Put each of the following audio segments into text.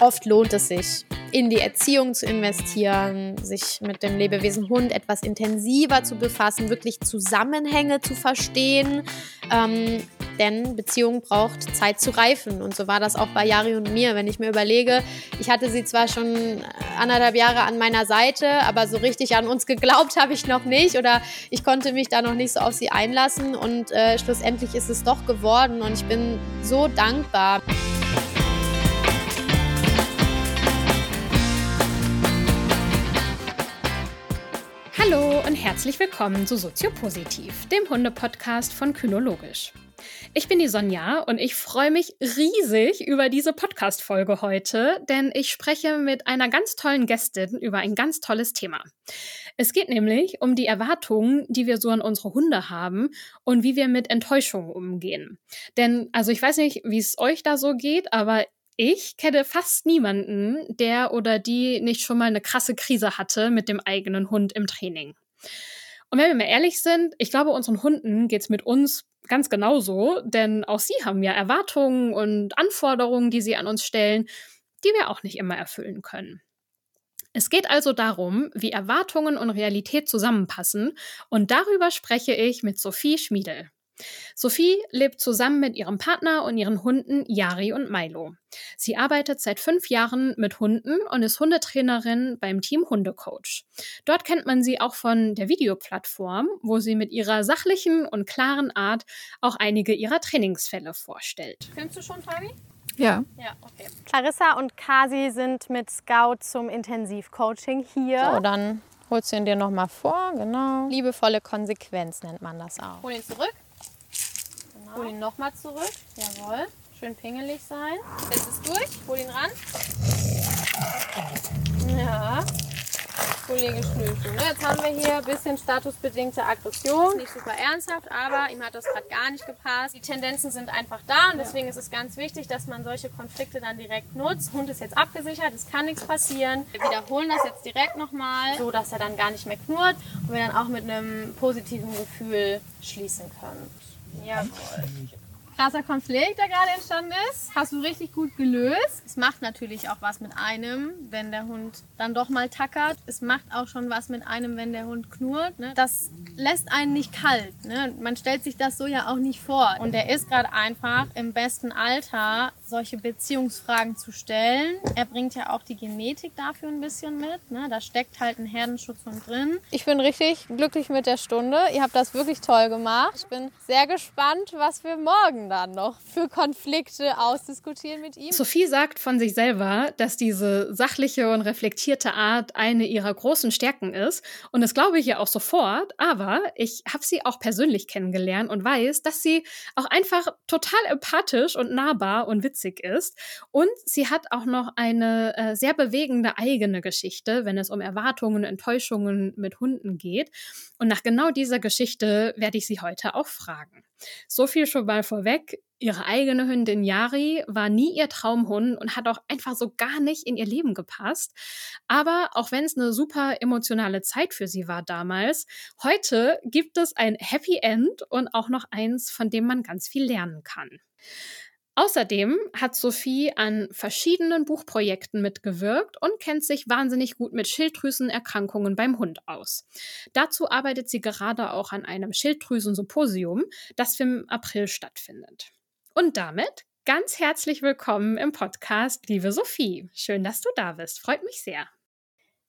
Oft lohnt es sich, in die Erziehung zu investieren, sich mit dem Lebewesen Hund etwas intensiver zu befassen, wirklich Zusammenhänge zu verstehen. Ähm, denn Beziehung braucht Zeit zu reifen. Und so war das auch bei Yari und mir. Wenn ich mir überlege, ich hatte sie zwar schon anderthalb Jahre an meiner Seite, aber so richtig an uns geglaubt habe ich noch nicht oder ich konnte mich da noch nicht so auf sie einlassen. Und äh, schlussendlich ist es doch geworden und ich bin so dankbar. Hallo und herzlich willkommen zu Soziopositiv, dem Hunde-Podcast von Kynologisch. Ich bin die Sonja und ich freue mich riesig über diese Podcast-Folge heute, denn ich spreche mit einer ganz tollen Gästin über ein ganz tolles Thema. Es geht nämlich um die Erwartungen, die wir so an unsere Hunde haben und wie wir mit Enttäuschungen umgehen. Denn, also ich weiß nicht, wie es euch da so geht, aber ich kenne fast niemanden, der oder die nicht schon mal eine krasse Krise hatte mit dem eigenen Hund im Training. Und wenn wir mal ehrlich sind, ich glaube, unseren Hunden geht's mit uns ganz genauso, denn auch sie haben ja Erwartungen und Anforderungen, die sie an uns stellen, die wir auch nicht immer erfüllen können. Es geht also darum, wie Erwartungen und Realität zusammenpassen, und darüber spreche ich mit Sophie Schmiedel. Sophie lebt zusammen mit ihrem Partner und ihren Hunden Yari und Milo. Sie arbeitet seit fünf Jahren mit Hunden und ist Hundetrainerin beim Team Hundecoach. Dort kennt man sie auch von der Videoplattform, wo sie mit ihrer sachlichen und klaren Art auch einige ihrer Trainingsfälle vorstellt. Kennst du schon, Fabi? Ja. Ja, okay. Clarissa und Kasi sind mit Scout zum Intensivcoaching hier. So, dann holst du ihn dir nochmal vor, genau. Liebevolle Konsequenz nennt man das auch. Hol ihn zurück. Hol ihn nochmal zurück. Jawohl. Schön pingelig sein. Jetzt ist durch. Hol ihn ran. Ja. Kollege Schnürschuh. Ne? Jetzt haben wir hier ein bisschen statusbedingte Aggression. Nicht super ernsthaft, aber ihm hat das gerade gar nicht gepasst. Die Tendenzen sind einfach da und deswegen ist es ganz wichtig, dass man solche Konflikte dann direkt nutzt. Hund ist jetzt abgesichert, es kann nichts passieren. Wir wiederholen das jetzt direkt nochmal, so dass er dann gar nicht mehr knurrt und wir dann auch mit einem positiven Gefühl schließen können. Jawohl. Krasser Konflikt, der gerade entstanden ist. Hast du richtig gut gelöst. Es macht natürlich auch was mit einem, wenn der Hund dann doch mal tackert. Es macht auch schon was mit einem, wenn der Hund knurrt. Ne? Das lässt einen nicht kalt. Ne? Man stellt sich das so ja auch nicht vor. Und er ist gerade einfach im besten Alter, solche Beziehungsfragen zu stellen. Er bringt ja auch die Genetik dafür ein bisschen mit. Ne? Da steckt halt ein Herdenschutz drin. Ich bin richtig glücklich mit der Stunde. Ihr habt das wirklich toll gemacht. Ich bin sehr gespannt, was wir morgen dann noch für Konflikte ausdiskutieren mit ihm? Sophie sagt von sich selber, dass diese sachliche und reflektierte Art eine ihrer großen Stärken ist. Und das glaube ich ja auch sofort. Aber ich habe sie auch persönlich kennengelernt und weiß, dass sie auch einfach total empathisch und nahbar und witzig ist. Und sie hat auch noch eine äh, sehr bewegende eigene Geschichte, wenn es um Erwartungen Enttäuschungen mit Hunden geht. Und nach genau dieser Geschichte werde ich sie heute auch fragen. So viel schon mal vorweg. Ihre eigene Hündin Yari war nie ihr Traumhund und hat auch einfach so gar nicht in ihr Leben gepasst. Aber auch wenn es eine super emotionale Zeit für sie war damals, heute gibt es ein Happy End und auch noch eins, von dem man ganz viel lernen kann. Außerdem hat Sophie an verschiedenen Buchprojekten mitgewirkt und kennt sich wahnsinnig gut mit Schilddrüsenerkrankungen beim Hund aus. Dazu arbeitet sie gerade auch an einem Schilddrüsensymposium, das im April stattfindet. Und damit ganz herzlich willkommen im Podcast, liebe Sophie. Schön, dass du da bist. Freut mich sehr.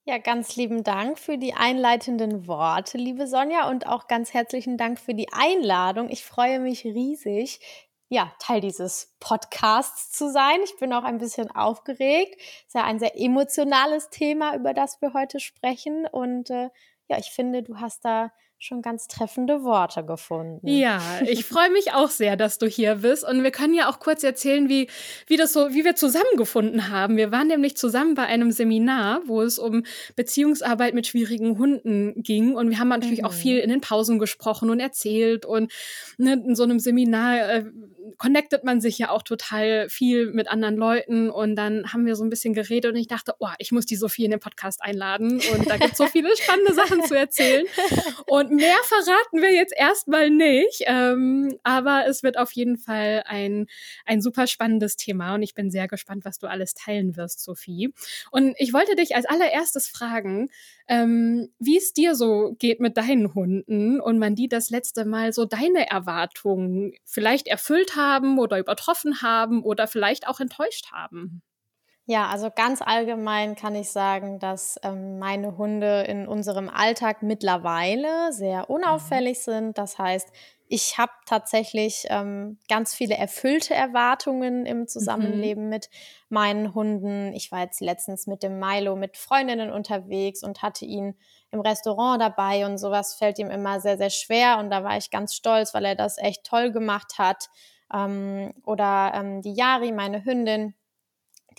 Ja, ganz lieben Dank für die einleitenden Worte, liebe Sonja, und auch ganz herzlichen Dank für die Einladung. Ich freue mich riesig, ja, Teil dieses Podcasts zu sein. Ich bin auch ein bisschen aufgeregt. Es ist ja ein sehr emotionales Thema, über das wir heute sprechen. Und äh, ja, ich finde, du hast da schon ganz treffende Worte gefunden. Ja, ich freue mich auch sehr, dass du hier bist. Und wir können ja auch kurz erzählen, wie, wie das so, wie wir zusammengefunden haben. Wir waren nämlich zusammen bei einem Seminar, wo es um Beziehungsarbeit mit schwierigen Hunden ging. Und wir haben natürlich mhm. auch viel in den Pausen gesprochen und erzählt. Und ne, in so einem Seminar äh, connectet man sich ja auch total viel mit anderen Leuten und dann haben wir so ein bisschen geredet und ich dachte, oh, ich muss die Sophie in den Podcast einladen und da gibt es so viele spannende Sachen zu erzählen. Und mehr verraten wir jetzt erstmal nicht, ähm, aber es wird auf jeden Fall ein, ein super spannendes Thema und ich bin sehr gespannt, was du alles teilen wirst, Sophie. Und ich wollte dich als allererstes fragen, ähm, wie es dir so geht mit deinen Hunden und man die das letzte Mal so deine Erwartungen vielleicht erfüllt haben oder übertroffen haben oder vielleicht auch enttäuscht haben. Ja, also ganz allgemein kann ich sagen, dass ähm, meine Hunde in unserem Alltag mittlerweile sehr mhm. unauffällig sind. Das heißt, ich habe tatsächlich ähm, ganz viele erfüllte Erwartungen im Zusammenleben mhm. mit meinen Hunden. Ich war jetzt letztens mit dem Milo mit Freundinnen unterwegs und hatte ihn im Restaurant dabei und sowas fällt ihm immer sehr, sehr schwer und da war ich ganz stolz, weil er das echt toll gemacht hat. Ähm, oder ähm, die Yari, meine Hündin,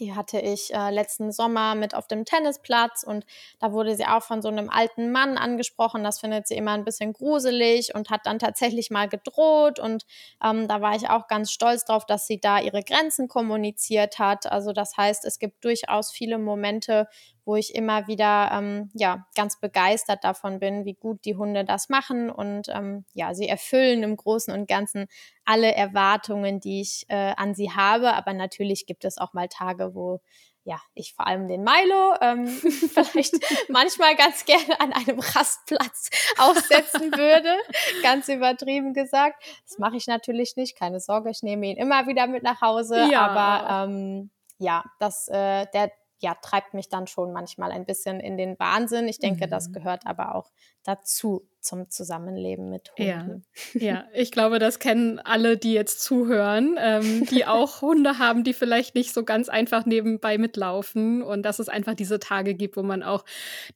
die hatte ich äh, letzten Sommer mit auf dem Tennisplatz und da wurde sie auch von so einem alten Mann angesprochen. Das findet sie immer ein bisschen gruselig und hat dann tatsächlich mal gedroht. Und ähm, da war ich auch ganz stolz drauf, dass sie da ihre Grenzen kommuniziert hat. Also das heißt, es gibt durchaus viele Momente, wo ich immer wieder ähm, ja ganz begeistert davon bin, wie gut die Hunde das machen und ähm, ja, sie erfüllen im Großen und Ganzen alle Erwartungen, die ich äh, an sie habe. Aber natürlich gibt es auch mal Tage, wo ja, ich vor allem den Milo ähm, vielleicht manchmal ganz gerne an einem Rastplatz aussetzen würde. Ganz übertrieben gesagt. Das mache ich natürlich nicht. Keine Sorge, ich nehme ihn immer wieder mit nach Hause. Ja. Aber ähm, ja, das, äh, der, ja, treibt mich dann schon manchmal ein bisschen in den Wahnsinn. Ich denke, mhm. das gehört aber auch dazu zum Zusammenleben mit Hunden. Ja, ja. ich glaube, das kennen alle, die jetzt zuhören, ähm, die auch Hunde haben, die vielleicht nicht so ganz einfach nebenbei mitlaufen und dass es einfach diese Tage gibt, wo man auch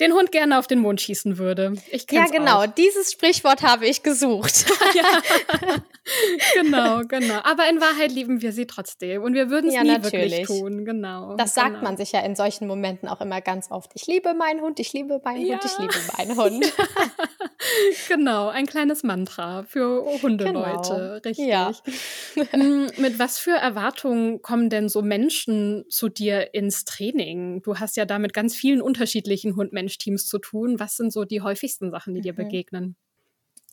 den Hund gerne auf den Mond schießen würde. Ich ja, genau, auch. dieses Sprichwort habe ich gesucht. ja, genau, genau. Aber in Wahrheit lieben wir sie trotzdem und wir würden es ja, nie natürlich. wirklich tun. Genau. Das genau. sagt man sich ja in solchen Momenten auch immer ganz oft. Ich liebe meinen Hund, ich liebe meinen ja. Hund, ich liebe meinen Hund. genau, ein kleines Mantra für Hundeleute, genau. richtig. Ja. Mm, mit was für Erwartungen kommen denn so Menschen zu dir ins Training? Du hast ja da mit ganz vielen unterschiedlichen Hund-Mensch-Teams zu tun. Was sind so die häufigsten Sachen, die dir mhm. begegnen?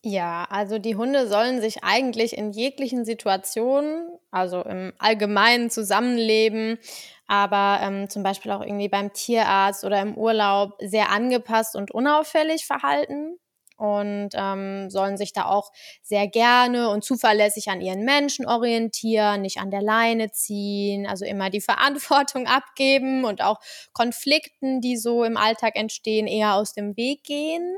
Ja, also die Hunde sollen sich eigentlich in jeglichen Situationen, also im allgemeinen Zusammenleben, aber ähm, zum Beispiel auch irgendwie beim Tierarzt oder im Urlaub sehr angepasst und unauffällig verhalten und ähm, sollen sich da auch sehr gerne und zuverlässig an ihren Menschen orientieren, nicht an der Leine ziehen, also immer die Verantwortung abgeben und auch Konflikten, die so im Alltag entstehen, eher aus dem Weg gehen.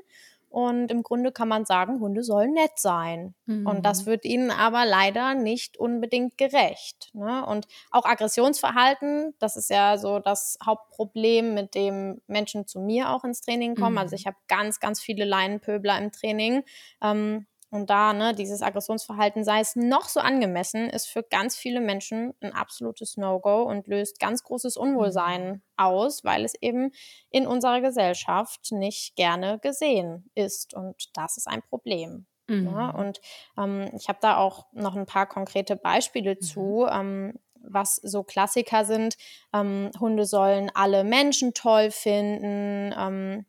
Und im Grunde kann man sagen, Hunde sollen nett sein. Mhm. Und das mhm. wird ihnen aber leider nicht unbedingt gerecht. Ne? Und auch Aggressionsverhalten, das ist ja so das Hauptproblem, mit dem Menschen zu mir auch ins Training kommen. Also mhm. Also ich habe ganz, ganz viele Leinenpöbler im Training. Ähm, und da, ne, dieses Aggressionsverhalten, sei es noch so angemessen, ist für ganz viele Menschen ein absolutes No-Go und löst ganz großes Unwohlsein mhm. aus, weil es eben in unserer Gesellschaft nicht gerne gesehen ist. Und das ist ein Problem. Mhm. Ja, und ähm, ich habe da auch noch ein paar konkrete Beispiele mhm. zu. Ähm, was so Klassiker sind. Ähm, Hunde sollen alle Menschen toll finden. Ähm,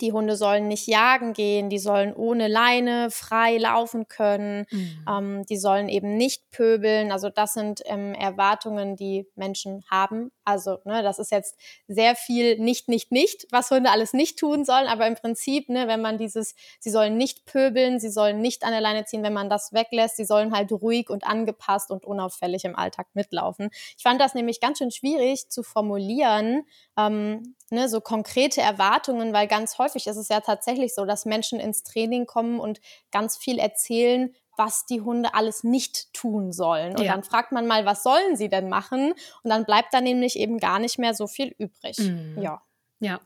die Hunde sollen nicht jagen gehen, die sollen ohne Leine frei laufen können, mhm. ähm, die sollen eben nicht pöbeln. Also das sind ähm, Erwartungen, die Menschen haben. Also ne, das ist jetzt sehr viel nicht, nicht, nicht, was Hunde alles nicht tun sollen. Aber im Prinzip, ne, wenn man dieses, sie sollen nicht pöbeln, sie sollen nicht an der Leine ziehen, wenn man das weglässt, sie sollen halt ruhig und angepasst und unauffällig im Alltag mitlaufen. Ich fand das nämlich ganz schön schwierig zu formulieren, ähm, ne, so konkrete Erwartungen, weil ganz häufig ist es ja tatsächlich so, dass Menschen ins Training kommen und ganz viel erzählen, was die Hunde alles nicht tun sollen. Und ja. dann fragt man mal, was sollen sie denn machen? Und dann bleibt da nämlich eben gar nicht mehr so viel übrig. Mhm. Ja. Ja,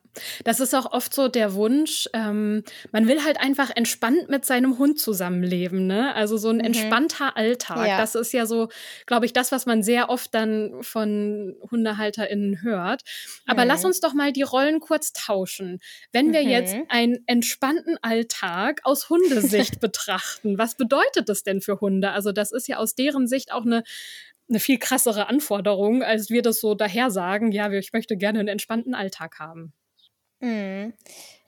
das ist auch oft so der Wunsch. Ähm, man will halt einfach entspannt mit seinem Hund zusammenleben, ne? Also so ein mhm. entspannter Alltag. Ja. Das ist ja so, glaube ich, das, was man sehr oft dann von HundehalterInnen hört. Aber mhm. lass uns doch mal die Rollen kurz tauschen. Wenn wir mhm. jetzt einen entspannten Alltag aus Hundesicht betrachten, was bedeutet das denn für Hunde? Also das ist ja aus deren Sicht auch eine eine viel krassere Anforderung, als wir das so daher sagen, ja, ich möchte gerne einen entspannten Alltag haben. Mhm.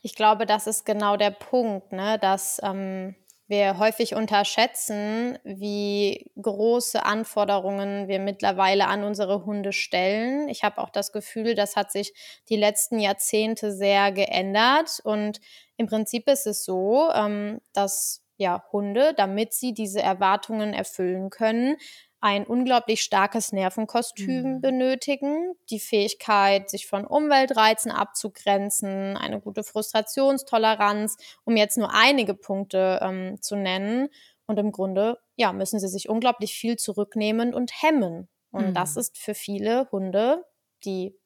Ich glaube, das ist genau der Punkt, ne? dass ähm, wir häufig unterschätzen, wie große Anforderungen wir mittlerweile an unsere Hunde stellen. Ich habe auch das Gefühl, das hat sich die letzten Jahrzehnte sehr geändert. Und im Prinzip ist es so, ähm, dass ja, Hunde, damit sie diese Erwartungen erfüllen können, ein unglaublich starkes Nervenkostüm mhm. benötigen, die Fähigkeit, sich von Umweltreizen abzugrenzen, eine gute Frustrationstoleranz, um jetzt nur einige Punkte ähm, zu nennen. Und im Grunde, ja, müssen sie sich unglaublich viel zurücknehmen und hemmen. Und mhm. das ist für viele Hunde, die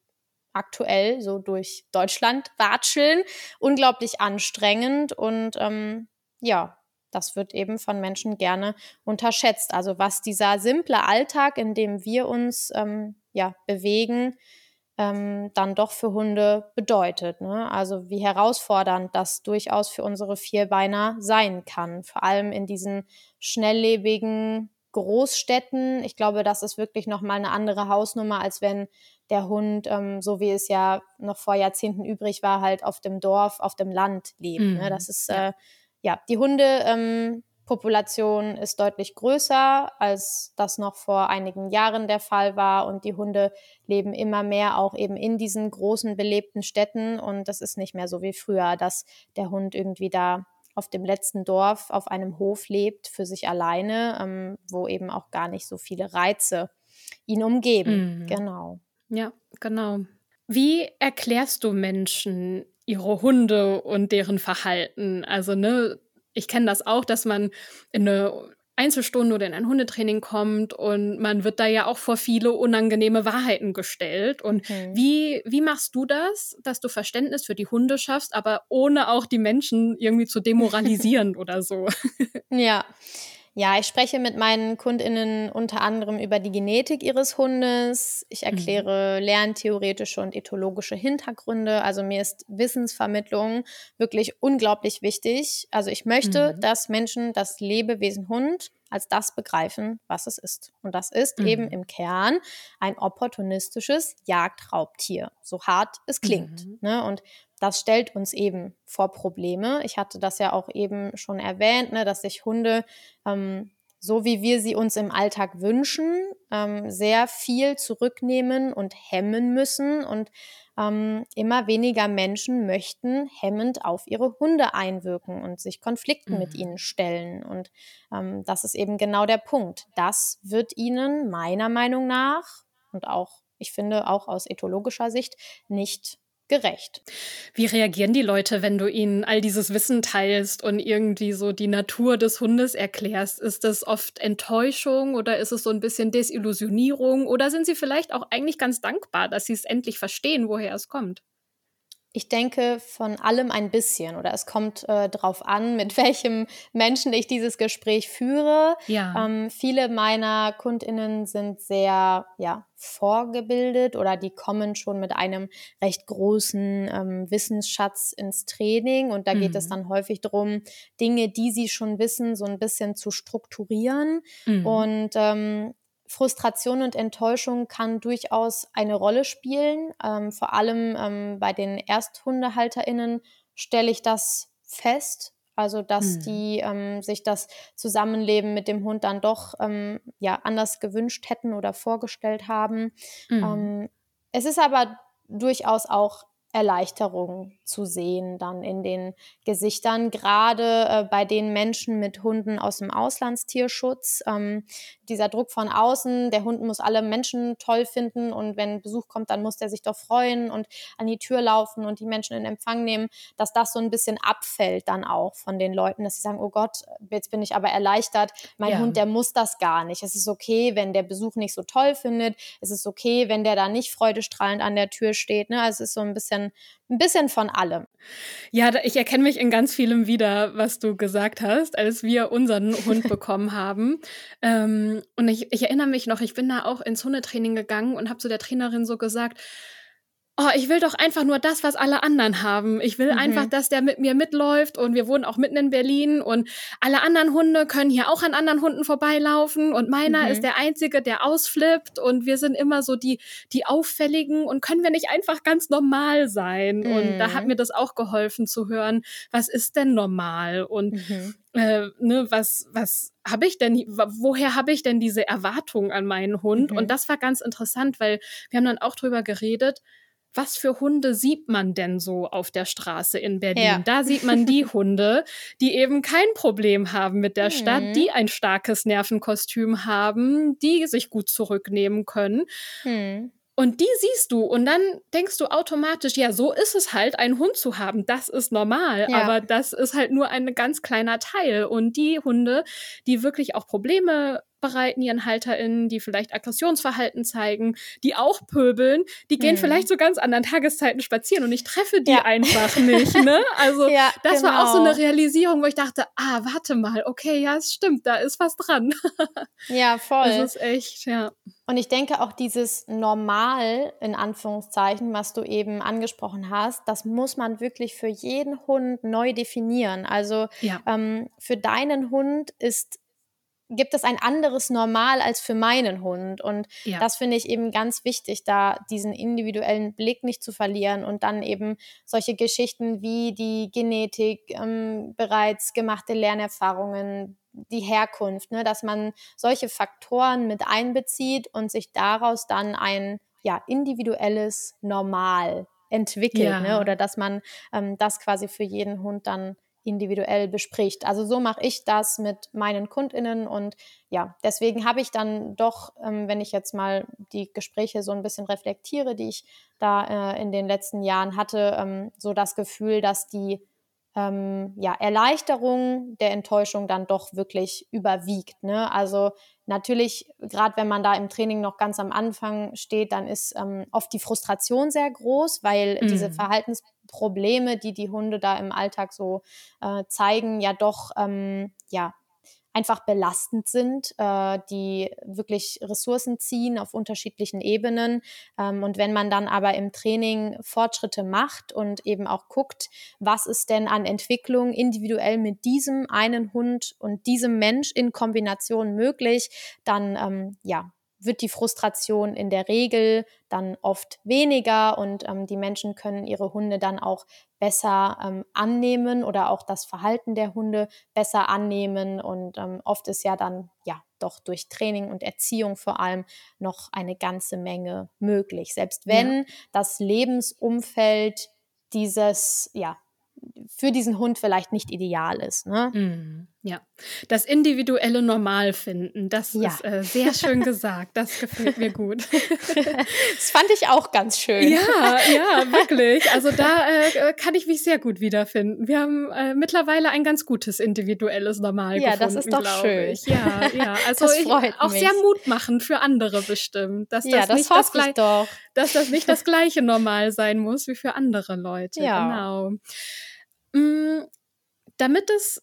aktuell so durch Deutschland watscheln, unglaublich anstrengend und ähm, ja, das wird eben von Menschen gerne unterschätzt. Also was dieser simple Alltag, in dem wir uns ähm, ja, bewegen, ähm, dann doch für Hunde bedeutet. Ne? Also wie herausfordernd das durchaus für unsere Vierbeiner sein kann. Vor allem in diesen schnelllebigen Großstädten. Ich glaube, das ist wirklich nochmal eine andere Hausnummer, als wenn der Hund, ähm, so wie es ja noch vor Jahrzehnten übrig war, halt auf dem Dorf, auf dem Land lebt. Ne? Mhm. Ne? Das ist äh, ja, die Hundepopulation ähm, ist deutlich größer, als das noch vor einigen Jahren der Fall war. Und die Hunde leben immer mehr auch eben in diesen großen belebten Städten. Und das ist nicht mehr so wie früher, dass der Hund irgendwie da auf dem letzten Dorf auf einem Hof lebt für sich alleine, ähm, wo eben auch gar nicht so viele Reize ihn umgeben. Mhm. Genau. Ja, genau. Wie erklärst du Menschen ihre Hunde und deren Verhalten. Also, ne, ich kenne das auch, dass man in eine Einzelstunde oder in ein Hundetraining kommt und man wird da ja auch vor viele unangenehme Wahrheiten gestellt. Und okay. wie, wie machst du das, dass du Verständnis für die Hunde schaffst, aber ohne auch die Menschen irgendwie zu demoralisieren oder so? Ja. Ja, ich spreche mit meinen KundInnen unter anderem über die Genetik ihres Hundes. Ich mhm. erkläre mhm. lerntheoretische und ethologische Hintergründe. Also mir ist Wissensvermittlung wirklich unglaublich wichtig. Also ich möchte, mhm. dass Menschen das Lebewesen Hund als das begreifen, was es ist. Und das ist mhm. eben im Kern ein opportunistisches Jagdraubtier, so hart es klingt. Mhm. Ne? Und das stellt uns eben vor Probleme. Ich hatte das ja auch eben schon erwähnt, ne, dass sich Hunde, ähm, so wie wir sie uns im Alltag wünschen, ähm, sehr viel zurücknehmen und hemmen müssen. Und ähm, immer weniger Menschen möchten hemmend auf ihre Hunde einwirken und sich Konflikten mhm. mit ihnen stellen. Und ähm, das ist eben genau der Punkt. Das wird ihnen meiner Meinung nach und auch, ich finde, auch aus ethologischer Sicht nicht gerecht. Wie reagieren die Leute, wenn du ihnen all dieses Wissen teilst und irgendwie so die Natur des Hundes erklärst? Ist das oft Enttäuschung oder ist es so ein bisschen Desillusionierung oder sind sie vielleicht auch eigentlich ganz dankbar, dass sie es endlich verstehen, woher es kommt? Ich denke von allem ein bisschen oder es kommt äh, darauf an, mit welchem Menschen ich dieses Gespräch führe. Ja. Ähm, viele meiner KundInnen sind sehr ja, vorgebildet oder die kommen schon mit einem recht großen ähm, Wissensschatz ins Training und da mhm. geht es mhm. dann häufig darum, Dinge, die sie schon wissen, so ein bisschen zu strukturieren. Mhm. Und ähm, Frustration und Enttäuschung kann durchaus eine Rolle spielen. Ähm, vor allem ähm, bei den ErsthundehalterInnen stelle ich das fest. Also, dass mhm. die ähm, sich das Zusammenleben mit dem Hund dann doch ähm, ja, anders gewünscht hätten oder vorgestellt haben. Mhm. es ist aber durchaus auch Erleichterung zu sehen dann in den Gesichtern, gerade äh, bei den Menschen mit Hunden aus dem Auslandstierschutz, ähm, dieser Druck von außen, der Hund muss alle Menschen toll finden und wenn Besuch kommt, dann muss der sich doch freuen und an die Tür laufen und die Menschen in Empfang nehmen, dass das so ein bisschen abfällt dann auch von den Leuten, dass sie sagen, oh Gott, jetzt bin ich aber erleichtert, mein ja. Hund, der muss das gar nicht. Es ist okay, wenn der Besuch nicht so toll findet. Es ist okay, wenn der da nicht freudestrahlend an der Tür steht. Ne? Also es ist so ein bisschen ein bisschen von allem. Ja, ich erkenne mich in ganz vielem wieder, was du gesagt hast, als wir unseren Hund bekommen haben. Ähm, und ich, ich erinnere mich noch, ich bin da auch ins Hundetraining gegangen und habe zu der Trainerin so gesagt, oh, ich will doch einfach nur das, was alle anderen haben. Ich will mhm. einfach, dass der mit mir mitläuft und wir wohnen auch mitten in Berlin und alle anderen Hunde können hier auch an anderen Hunden vorbeilaufen und meiner mhm. ist der einzige, der ausflippt und wir sind immer so die, die auffälligen und können wir nicht einfach ganz normal sein? Mhm. Und da hat mhm. mir das auch geholfen zu hören, was ist denn normal und mhm. äh, ne, was, was habe ich denn, woher habe ich denn diese Erwartung an meinen Hund? Und mhm. das war ganz interessant, weil wir haben dann auch drüber geredet, was für Hunde sieht man denn so auf der Straße in Berlin? Ja. Da sieht man die Hunde, die eben kein Problem haben mit der mhm. Stadt, die ein starkes Nervenkostüm haben, die sich gut zurücknehmen können. Mhm. Und die siehst du und dann denkst du automatisch, ja, so ist es halt, einen Hund zu haben. Das ist normal, ja. aber das ist halt nur ein ganz kleiner Teil. Und die Hunde, die wirklich auch Probleme bereiten ihren HalterInnen, die vielleicht Aggressionsverhalten zeigen, die auch pöbeln, die gehen hm. vielleicht zu ganz anderen Tageszeiten spazieren und ich treffe die ja. einfach nicht. Ne? Also ja, das genau. war auch so eine genau. Realisierung, wo ich dachte, ah, warte mal, okay, ja, es stimmt, da ist was dran. ja, voll. Das ist echt, ja. Und ich denke auch dieses Normal, in Anführungszeichen, was du eben angesprochen hast, das muss man wirklich für jeden Hund neu definieren. Also ja. ähm, für deinen Hund ist gibt es ein anderes Normal als für meinen Hund. Und ja. das finde ich eben ganz wichtig, da diesen individuellen Blick nicht zu verlieren und dann eben solche Geschichten wie die Genetik, ähm, bereits gemachte Lernerfahrungen, die Herkunft, ne, dass man solche Faktoren mit einbezieht und sich daraus dann ein ja, individuelles Normal entwickelt, ja. ne, oder dass man ähm, das quasi für jeden Hund dann individuell bespricht. Also so mache ich das mit meinen Kundinnen und ja, deswegen habe ich dann doch, ähm, wenn ich jetzt mal die Gespräche so ein bisschen reflektiere, die ich da äh, in den letzten Jahren hatte, ähm, so das Gefühl, dass die ähm, ja, Erleichterung der Enttäuschung dann doch wirklich überwiegt. Ne? Also natürlich, gerade wenn man da im Training noch ganz am Anfang steht, dann ist ähm, oft die Frustration sehr groß, weil mhm. diese Verhaltensprobleme, die die Hunde da im Alltag so äh, zeigen, ja doch ähm, ja einfach belastend sind, äh, die wirklich Ressourcen ziehen auf unterschiedlichen Ebenen. Ähm, und wenn man dann aber im Training Fortschritte macht und eben auch guckt, was ist denn an Entwicklung individuell mit diesem einen Hund und diesem Mensch in Kombination möglich, dann ähm, ja, wird die Frustration in der Regel dann oft weniger und ähm, die Menschen können ihre Hunde dann auch besser ähm, annehmen oder auch das Verhalten der Hunde besser annehmen. Und ähm, oft ist ja dann ja doch durch Training und Erziehung vor allem noch eine ganze Menge möglich. Selbst wenn ja. das Lebensumfeld dieses ja für diesen Hund vielleicht nicht ideal ist. Ne? Mm, ja, das individuelle Normal finden, das ja. ist äh, sehr schön gesagt. Das gefällt mir gut. das fand ich auch ganz schön. Ja, ja, wirklich. Also da äh, kann ich mich sehr gut wiederfinden. Wir haben äh, mittlerweile ein ganz gutes individuelles Normal ja, gefunden. Ja, das ist doch schön. Ich. Ja, ja. Also das freut ich, auch mich. sehr Mut machen für andere bestimmt, dass das, ja, das nicht das gleiche, dass das nicht das gleiche Normal sein muss wie für andere Leute. Ja. Genau. Mm, damit es,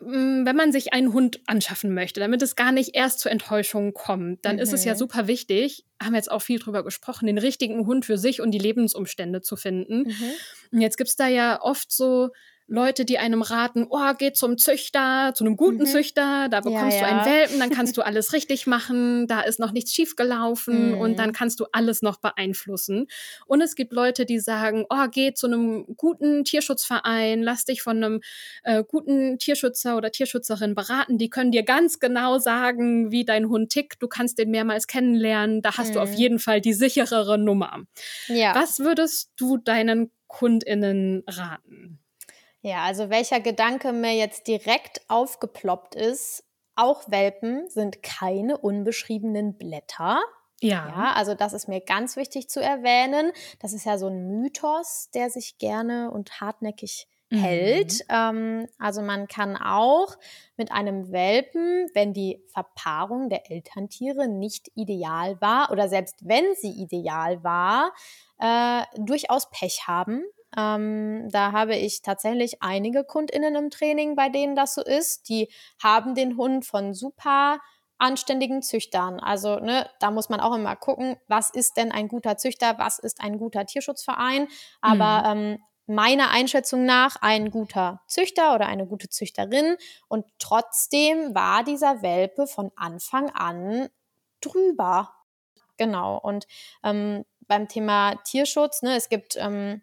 wenn man sich einen Hund anschaffen möchte, damit es gar nicht erst zur Enttäuschung kommt, dann mhm. ist es ja mhm. super wichtig, haben wir jetzt auch viel drüber gesprochen, den richtigen Hund für sich und die Lebensumstände zu finden. Mhm. Und jetzt gibt es da ja oft so Leute, die einem raten, oh, geh zum Züchter, zu einem guten mhm. Züchter, da bekommst ja, ja. du einen Welpen, dann kannst du alles richtig machen, da ist noch nichts schiefgelaufen mhm. und dann kannst du alles noch beeinflussen. Und es gibt Leute, die sagen, oh, geh zu einem guten Tierschutzverein, lass dich von einem äh, guten Tierschützer oder Tierschützerin beraten, die können dir ganz genau sagen, wie dein Hund tickt, du kannst den mehrmals kennenlernen, da hast mhm. du auf mhm. jeden Fall die sicherere Nummer. Ja. Was würdest du deinen KundInnen raten? Ja, also welcher Gedanke mir jetzt direkt aufgeploppt ist, auch Welpen sind keine unbeschriebenen Blätter. Ja. ja. Also das ist mir ganz wichtig zu erwähnen. Das ist ja so ein Mythos, der sich gerne und hartnäckig hält. Mhm. Ähm, also man kann auch mit einem Welpen, wenn die Verpaarung der Elterntiere nicht ideal war oder selbst wenn sie ideal war, äh, durchaus Pech haben. Ähm, da habe ich tatsächlich einige KundInnen im Training, bei denen das so ist. Die haben den Hund von super anständigen Züchtern. Also ne, da muss man auch immer gucken, was ist denn ein guter Züchter, was ist ein guter Tierschutzverein. Aber mhm. ähm, meiner Einschätzung nach ein guter Züchter oder eine gute Züchterin. Und trotzdem war dieser Welpe von Anfang an drüber. Genau. Und ähm, beim Thema Tierschutz, ne, es gibt ähm,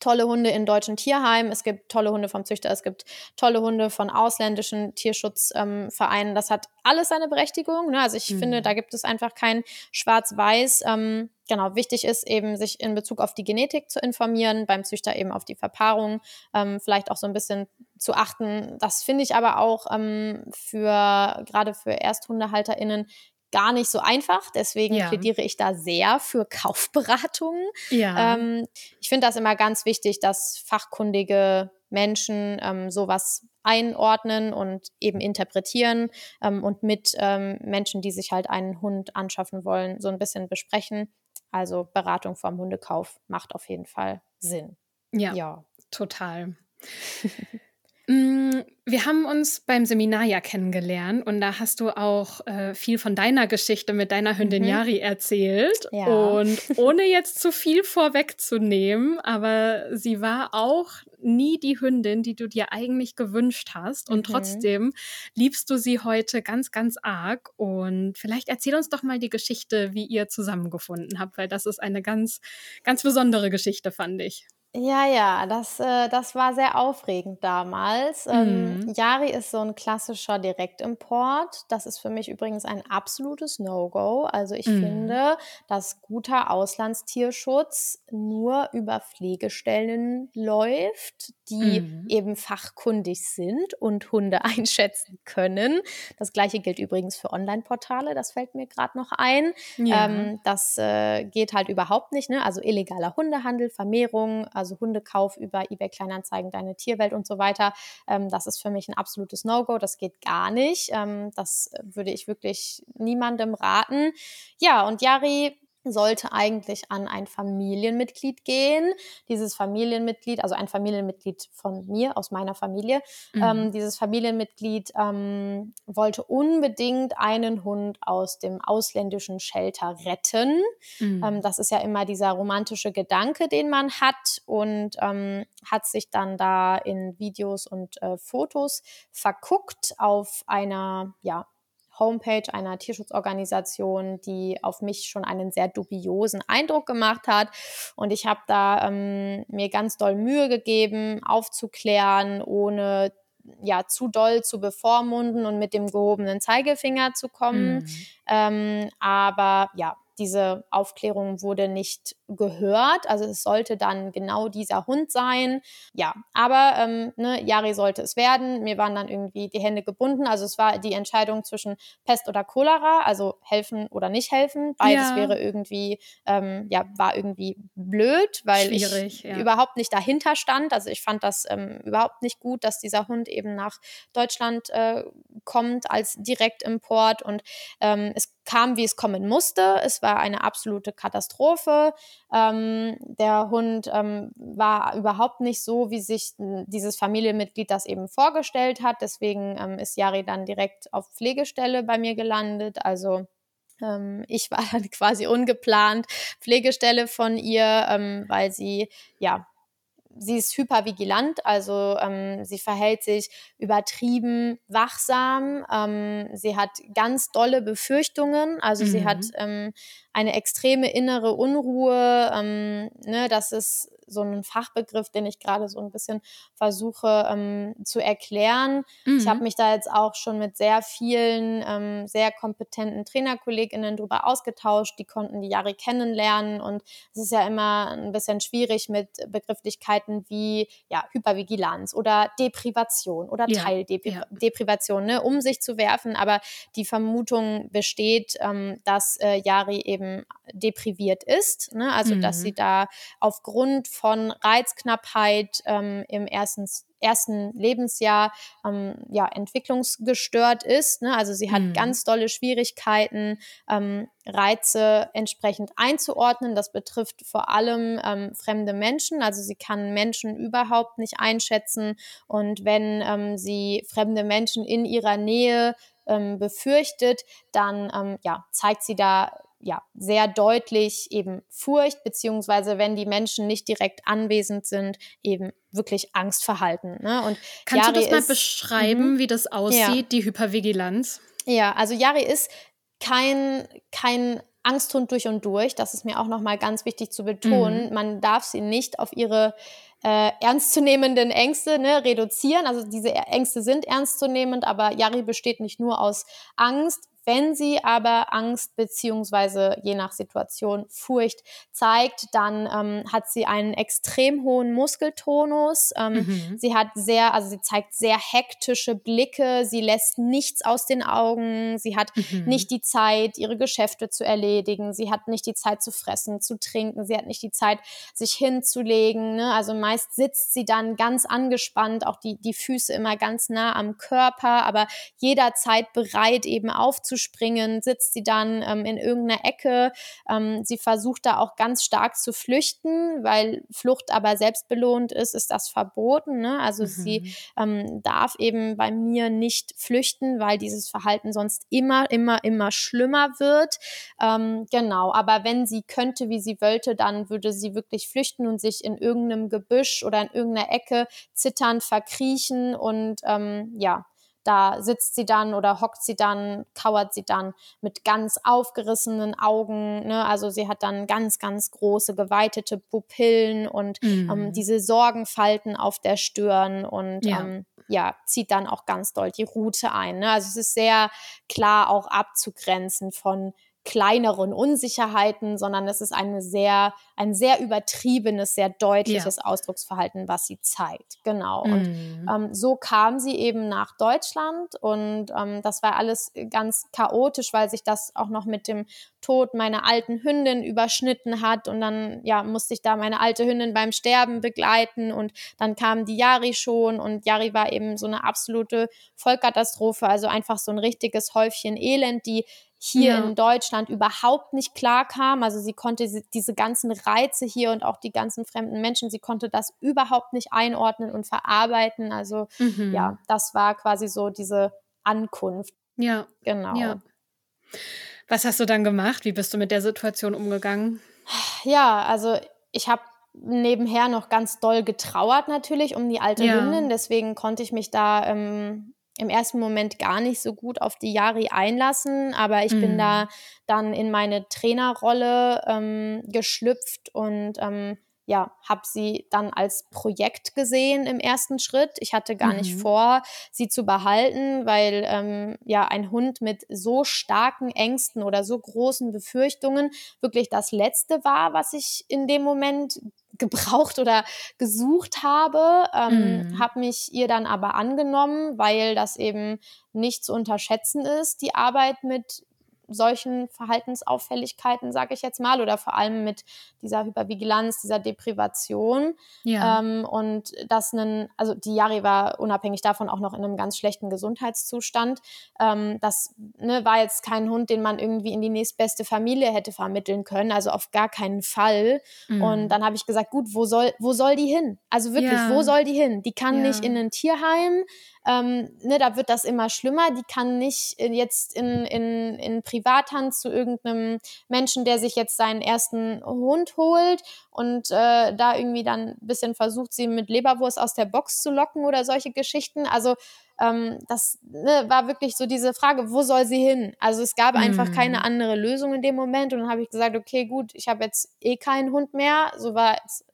tolle Hunde in deutschen Tierheimen, es gibt tolle Hunde vom Züchter, es gibt tolle Hunde von ausländischen Tierschutzvereinen. Ähm, das hat alles seine Berechtigung. Ne? Also ich mhm. finde, da gibt es einfach kein Schwarz-Weiß. Ähm, genau, wichtig ist eben, sich in Bezug auf die Genetik zu informieren, beim Züchter eben auf die Verpaarung, ähm, vielleicht auch so ein bisschen zu achten. Das finde ich aber auch ähm, für gerade für ErsthundehalterInnen gar nicht so einfach. Deswegen ja. plädiere ich da sehr für Kaufberatungen. Ja. Ähm, ich finde das immer ganz wichtig, dass fachkundige Menschen ähm, sowas einordnen und eben interpretieren ähm, und mit ähm, Menschen, die sich halt einen Hund anschaffen wollen, so ein bisschen besprechen. Also Beratung vom Hundekauf macht auf jeden Fall Sinn. Ja, ja. total. Mm, wir haben uns beim Seminar ja kennengelernt und da hast du auch äh, viel von deiner Geschichte mit deiner Hündin mhm. Yari erzählt. Ja. Und ohne jetzt zu viel vorwegzunehmen, aber sie war auch nie die Hündin, die du dir eigentlich gewünscht hast. Und mhm. trotzdem liebst du sie heute ganz, ganz arg. Und vielleicht erzähl uns doch mal die Geschichte, wie ihr zusammengefunden habt, weil das ist eine ganz, ganz besondere Geschichte, fand ich. Ja, ja, das, äh, das war sehr aufregend damals. Ähm, mhm. Yari ist so ein klassischer Direktimport. Das ist für mich übrigens ein absolutes No-Go. Also ich mhm. finde, dass guter Auslandstierschutz nur über Pflegestellen läuft, die mhm. eben fachkundig sind und Hunde einschätzen können. Das gleiche gilt übrigens für Online-Portale, das fällt mir gerade noch ein. Ja. Ähm, das äh, geht halt überhaupt nicht. Ne? Also illegaler Hundehandel, Vermehrung, also Hundekauf über eBay Kleinanzeigen, deine Tierwelt und so weiter. Ähm, das ist für mich ein absolutes No-Go. Das geht gar nicht. Ähm, das würde ich wirklich niemandem raten. Ja, und Yari sollte eigentlich an ein Familienmitglied gehen. Dieses Familienmitglied, also ein Familienmitglied von mir, aus meiner Familie, mhm. ähm, dieses Familienmitglied ähm, wollte unbedingt einen Hund aus dem ausländischen Shelter retten. Mhm. Ähm, das ist ja immer dieser romantische Gedanke, den man hat und ähm, hat sich dann da in Videos und äh, Fotos verguckt auf einer, ja, Homepage einer Tierschutzorganisation, die auf mich schon einen sehr dubiosen Eindruck gemacht hat. Und ich habe da ähm, mir ganz doll Mühe gegeben, aufzuklären, ohne ja zu doll zu bevormunden und mit dem gehobenen Zeigefinger zu kommen. Mhm. Ähm, aber ja, diese Aufklärung wurde nicht gehört. Also es sollte dann genau dieser Hund sein. Ja, aber ähm, ne, Yari sollte es werden. Mir waren dann irgendwie die Hände gebunden. Also es war die Entscheidung zwischen Pest oder Cholera, also helfen oder nicht helfen. Beides ja. wäre irgendwie, ähm, ja, war irgendwie blöd, weil Schwierig, ich ja. überhaupt nicht dahinter stand. Also ich fand das ähm, überhaupt nicht gut, dass dieser Hund eben nach Deutschland äh, kommt als Direktimport und ähm, es kam, wie es kommen musste. Es war eine absolute Katastrophe. Ähm, der Hund ähm, war überhaupt nicht so, wie sich dieses Familienmitglied das eben vorgestellt hat. Deswegen ähm, ist Yari dann direkt auf Pflegestelle bei mir gelandet. Also ähm, ich war dann quasi ungeplant Pflegestelle von ihr, ähm, weil sie ja sie ist hypervigilant, also ähm, sie verhält sich übertrieben wachsam. Ähm, sie hat ganz dolle Befürchtungen, also mhm. sie hat ähm, eine extreme innere Unruhe. Ähm, ne, das ist so ein Fachbegriff, den ich gerade so ein bisschen versuche ähm, zu erklären. Mhm. Ich habe mich da jetzt auch schon mit sehr vielen ähm, sehr kompetenten Trainerkolleginnen drüber ausgetauscht. Die konnten die Jahre kennenlernen und es ist ja immer ein bisschen schwierig mit Begrifflichkeiten wie ja, Hypervigilanz oder Deprivation oder ja, Teildeprivation, ja. ne, um sich zu werfen. Aber die Vermutung besteht, ähm, dass äh, Yari eben depriviert ist. Ne? Also, mhm. dass sie da aufgrund von Reizknappheit ähm, im ersten ersten Lebensjahr ähm, ja, entwicklungsgestört ist. Ne? Also sie hat mhm. ganz dolle Schwierigkeiten, ähm, Reize entsprechend einzuordnen. Das betrifft vor allem ähm, fremde Menschen. Also sie kann Menschen überhaupt nicht einschätzen. Und wenn ähm, sie fremde Menschen in ihrer Nähe ähm, befürchtet, dann ähm, ja, zeigt sie da ja, sehr deutlich eben Furcht, beziehungsweise wenn die Menschen nicht direkt anwesend sind, eben wirklich Angstverhalten. Ne? Und Kannst Yari du das mal ist, beschreiben, -hmm. wie das aussieht, ja. die Hypervigilanz? Ja, also Yari ist kein, kein Angsthund durch und durch. Das ist mir auch nochmal ganz wichtig zu betonen. Mhm. Man darf sie nicht auf ihre äh, ernstzunehmenden Ängste ne, reduzieren. Also diese Ängste sind ernstzunehmend, aber Yari besteht nicht nur aus Angst, wenn sie aber Angst beziehungsweise je nach Situation Furcht zeigt, dann ähm, hat sie einen extrem hohen Muskeltonus. Ähm, mhm. Sie hat sehr, also sie zeigt sehr hektische Blicke. Sie lässt nichts aus den Augen. Sie hat mhm. nicht die Zeit, ihre Geschäfte zu erledigen. Sie hat nicht die Zeit zu fressen, zu trinken. Sie hat nicht die Zeit, sich hinzulegen. Ne? Also meist sitzt sie dann ganz angespannt, auch die, die Füße immer ganz nah am Körper, aber jederzeit bereit eben aufzustehen springen, sitzt sie dann ähm, in irgendeiner Ecke. Ähm, sie versucht da auch ganz stark zu flüchten, weil Flucht aber selbstbelohnt ist, ist das verboten. Ne? Also mhm. sie ähm, darf eben bei mir nicht flüchten, weil dieses Verhalten sonst immer, immer, immer schlimmer wird. Ähm, genau, aber wenn sie könnte, wie sie wollte, dann würde sie wirklich flüchten und sich in irgendeinem Gebüsch oder in irgendeiner Ecke zitternd verkriechen und ähm, ja, da sitzt sie dann oder hockt sie dann, kauert sie dann mit ganz aufgerissenen Augen. Ne? Also sie hat dann ganz, ganz große, geweitete Pupillen und ähm, mhm. ähm, diese Sorgenfalten auf der Stirn und ja. Ähm, ja, zieht dann auch ganz doll die Route ein. Ne? Also es ist sehr klar auch abzugrenzen von kleineren Unsicherheiten, sondern es ist eine sehr, ein sehr übertriebenes, sehr deutliches ja. Ausdrucksverhalten, was sie zeigt. Genau. Mhm. Und ähm, so kam sie eben nach Deutschland und ähm, das war alles ganz chaotisch, weil sich das auch noch mit dem Tod meiner alten Hündin überschnitten hat und dann ja musste ich da meine alte Hündin beim Sterben begleiten und dann kam die Yari schon und Yari war eben so eine absolute Vollkatastrophe, also einfach so ein richtiges Häufchen Elend, die hier ja. in Deutschland überhaupt nicht klar kam. Also sie konnte diese ganzen Reize hier und auch die ganzen fremden Menschen, sie konnte das überhaupt nicht einordnen und verarbeiten. Also mhm. ja, das war quasi so diese Ankunft. Ja. Genau. Ja. Was hast du dann gemacht? Wie bist du mit der Situation umgegangen? Ja, also ich habe nebenher noch ganz doll getrauert natürlich um die alte ja. Hündin. Deswegen konnte ich mich da ähm, im ersten Moment gar nicht so gut auf die Yari einlassen, aber ich mhm. bin da dann in meine Trainerrolle ähm, geschlüpft und ähm, ja, habe sie dann als Projekt gesehen im ersten Schritt. Ich hatte gar mhm. nicht vor, sie zu behalten, weil ähm, ja ein Hund mit so starken Ängsten oder so großen Befürchtungen wirklich das Letzte war, was ich in dem Moment gebraucht oder gesucht habe, ähm, mhm. habe mich ihr dann aber angenommen, weil das eben nicht zu unterschätzen ist, die Arbeit mit solchen Verhaltensauffälligkeiten, sage ich jetzt mal, oder vor allem mit dieser Hypervigilanz, dieser Deprivation. Ja. Ähm, und das einen, also die Yari war unabhängig davon auch noch in einem ganz schlechten Gesundheitszustand. Ähm, das ne, war jetzt kein Hund, den man irgendwie in die nächstbeste Familie hätte vermitteln können, also auf gar keinen Fall. Mhm. Und dann habe ich gesagt, gut, wo soll, wo soll die hin? Also wirklich, ja. wo soll die hin? Die kann ja. nicht in ein Tierheim, ähm, ne, da wird das immer schlimmer. Die kann nicht jetzt in, in, in Privathand zu irgendeinem Menschen, der sich jetzt seinen ersten Hund holt und äh, da irgendwie dann ein bisschen versucht, sie mit Leberwurst aus der Box zu locken oder solche Geschichten. Also ähm, das ne, war wirklich so diese Frage, wo soll sie hin? Also es gab einfach mm. keine andere Lösung in dem Moment und dann habe ich gesagt, okay, gut, ich habe jetzt eh keinen Hund mehr. So war es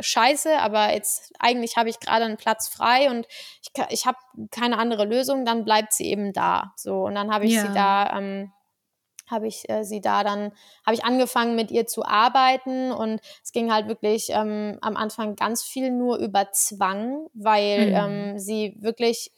scheiße, aber jetzt eigentlich habe ich gerade einen Platz frei und ich, ich habe keine andere Lösung, dann bleibt sie eben da. So, und dann habe ich ja. sie da ähm, habe ich äh, sie da dann, habe ich angefangen mit ihr zu arbeiten und es ging halt wirklich ähm, am Anfang ganz viel nur über Zwang, weil mhm. ähm, sie wirklich,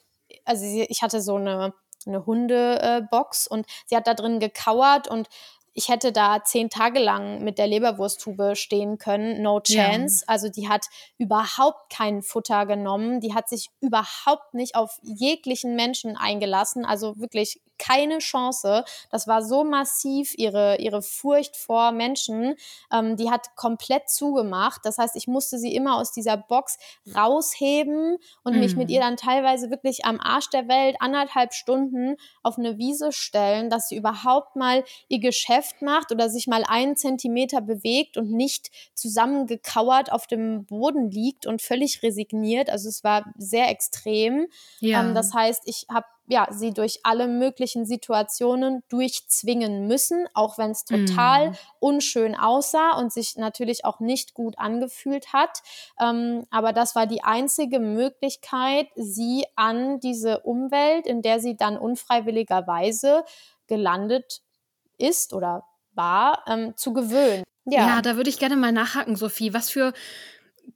also sie, ich hatte so eine eine Hundebox äh, und sie hat da drin gekauert und ich hätte da zehn Tage lang mit der Leberwursttube stehen können, no chance. Ja. Also die hat überhaupt kein Futter genommen, die hat sich überhaupt nicht auf jeglichen Menschen eingelassen, also wirklich keine Chance. Das war so massiv, ihre, ihre Furcht vor Menschen. Ähm, die hat komplett zugemacht. Das heißt, ich musste sie immer aus dieser Box rausheben und mhm. mich mit ihr mhm. dann teilweise wirklich am Arsch der Welt anderthalb Stunden auf eine Wiese stellen, dass sie überhaupt mal ihr Geschäft macht oder sich mal einen Zentimeter bewegt und nicht zusammengekauert auf dem Boden liegt und völlig resigniert. Also es war sehr extrem. Ja. Ähm, das heißt, ich habe ja, sie durch alle möglichen Situationen durchzwingen müssen, auch wenn es total mm. unschön aussah und sich natürlich auch nicht gut angefühlt hat. Ähm, aber das war die einzige Möglichkeit, sie an diese Umwelt, in der sie dann unfreiwilligerweise gelandet ist oder war, ähm, zu gewöhnen. Ja. ja, da würde ich gerne mal nachhaken, Sophie. Was für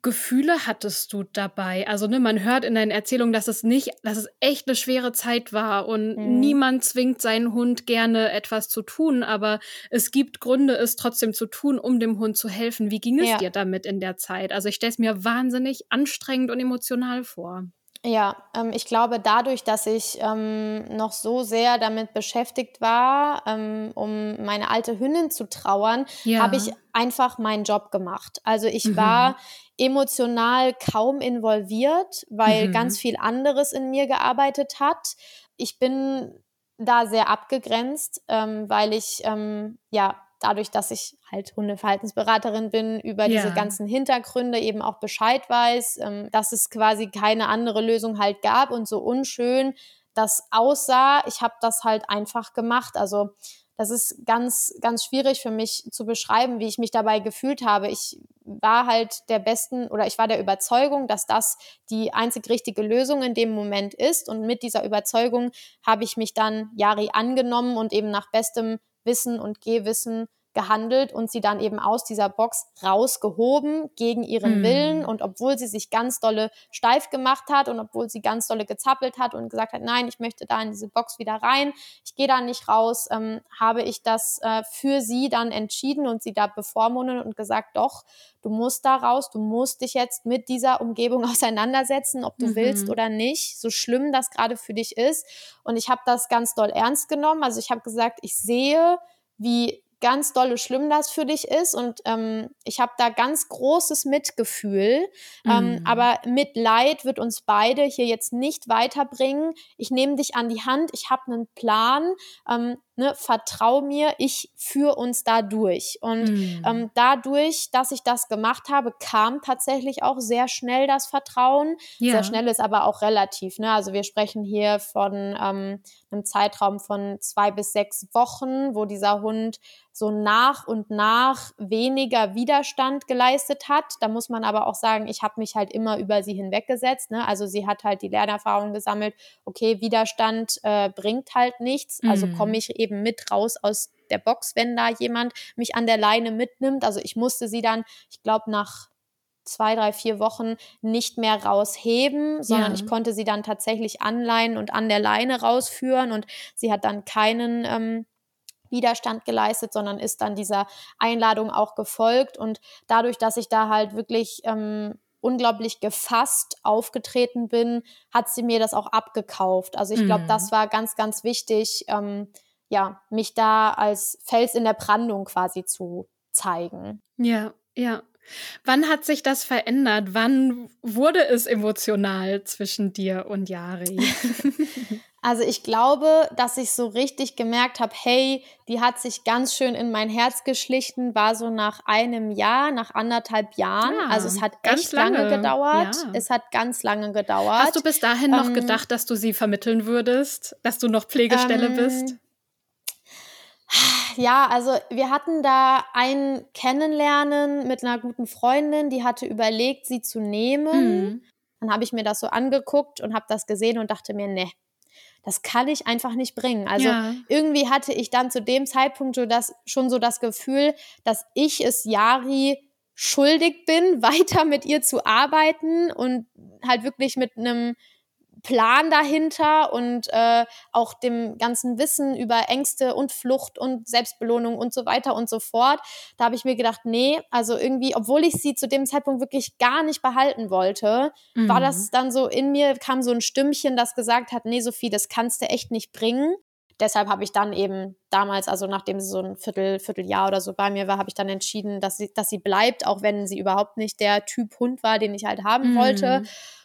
Gefühle hattest du dabei? Also, ne, man hört in deinen Erzählungen, dass es nicht, dass es echt eine schwere Zeit war und mhm. niemand zwingt seinen Hund gerne etwas zu tun, aber es gibt Gründe, es trotzdem zu tun, um dem Hund zu helfen. Wie ging es ja. dir damit in der Zeit? Also, ich stelle es mir wahnsinnig anstrengend und emotional vor. Ja, ähm, ich glaube, dadurch, dass ich ähm, noch so sehr damit beschäftigt war, ähm, um meine alte Hündin zu trauern, ja. habe ich einfach meinen Job gemacht. Also ich mhm. war emotional kaum involviert, weil mhm. ganz viel anderes in mir gearbeitet hat. Ich bin da sehr abgegrenzt, ähm, weil ich ähm, ja dadurch, dass ich halt Hundeverhaltensberaterin bin, über ja. diese ganzen Hintergründe eben auch Bescheid weiß, ähm, dass es quasi keine andere Lösung halt gab und so unschön das aussah. Ich habe das halt einfach gemacht. Also das ist ganz, ganz schwierig für mich zu beschreiben, wie ich mich dabei gefühlt habe. Ich war halt der besten oder ich war der Überzeugung, dass das die einzig richtige Lösung in dem Moment ist. Und mit dieser Überzeugung habe ich mich dann Jari angenommen und eben nach bestem Wissen und Gehwissen gehandelt und sie dann eben aus dieser Box rausgehoben gegen ihren mm. Willen. Und obwohl sie sich ganz dolle steif gemacht hat und obwohl sie ganz dolle gezappelt hat und gesagt hat, nein, ich möchte da in diese Box wieder rein, ich gehe da nicht raus, ähm, habe ich das äh, für sie dann entschieden und sie da bevormundet und gesagt, doch, du musst da raus, du musst dich jetzt mit dieser Umgebung auseinandersetzen, ob du mhm. willst oder nicht, so schlimm das gerade für dich ist. Und ich habe das ganz doll ernst genommen. Also ich habe gesagt, ich sehe, wie ganz dolle schlimm das für dich ist und ähm, ich habe da ganz großes Mitgefühl, ähm, mhm. aber Mitleid wird uns beide hier jetzt nicht weiterbringen. Ich nehme dich an die Hand, ich habe einen Plan, ähm, ne, vertrau mir, ich führe uns da durch. Und mhm. ähm, dadurch, dass ich das gemacht habe, kam tatsächlich auch sehr schnell das Vertrauen. Ja. Sehr schnell ist aber auch relativ. Ne? Also wir sprechen hier von ähm, einem Zeitraum von zwei bis sechs Wochen, wo dieser Hund so nach und nach weniger Widerstand geleistet hat. Da muss man aber auch sagen, ich habe mich halt immer über sie hinweggesetzt. Ne? Also sie hat halt die Lernerfahrung gesammelt, okay, Widerstand äh, bringt halt nichts, also mhm. komme ich eben mit raus aus der Box, wenn da jemand mich an der Leine mitnimmt. Also ich musste sie dann, ich glaube, nach zwei, drei, vier Wochen nicht mehr rausheben, sondern ja. ich konnte sie dann tatsächlich anleihen und an der Leine rausführen und sie hat dann keinen ähm, Widerstand geleistet, sondern ist dann dieser Einladung auch gefolgt und dadurch, dass ich da halt wirklich ähm, unglaublich gefasst aufgetreten bin, hat sie mir das auch abgekauft. Also ich glaube, das mhm. war ganz, ganz wichtig, ähm, ja, mich da als Fels in der Brandung quasi zu zeigen. Ja, ja. Wann hat sich das verändert? Wann wurde es emotional zwischen dir und Yari? also ich glaube, dass ich so richtig gemerkt habe, hey, die hat sich ganz schön in mein Herz geschlichen, war so nach einem Jahr, nach anderthalb Jahren. Ja, also es hat echt lange, lange gedauert. Ja. Es hat ganz lange gedauert. Hast du bis dahin ähm, noch gedacht, dass du sie vermitteln würdest, dass du noch Pflegestelle ähm, bist? Ja, also wir hatten da ein Kennenlernen mit einer guten Freundin, die hatte überlegt, sie zu nehmen. Mhm. Dann habe ich mir das so angeguckt und habe das gesehen und dachte mir, ne, das kann ich einfach nicht bringen. Also ja. irgendwie hatte ich dann zu dem Zeitpunkt so das, schon so das Gefühl, dass ich es Yari schuldig bin, weiter mit ihr zu arbeiten und halt wirklich mit einem Plan dahinter und äh, auch dem ganzen Wissen über Ängste und Flucht und Selbstbelohnung und so weiter und so fort. Da habe ich mir gedacht, nee, also irgendwie, obwohl ich sie zu dem Zeitpunkt wirklich gar nicht behalten wollte, mhm. war das dann so in mir, kam so ein Stimmchen, das gesagt hat, nee, Sophie, das kannst du echt nicht bringen. Deshalb habe ich dann eben damals, also nachdem sie so ein Viertel, Vierteljahr oder so bei mir war, habe ich dann entschieden, dass sie, dass sie bleibt, auch wenn sie überhaupt nicht der Typ Hund war, den ich halt haben mhm. wollte.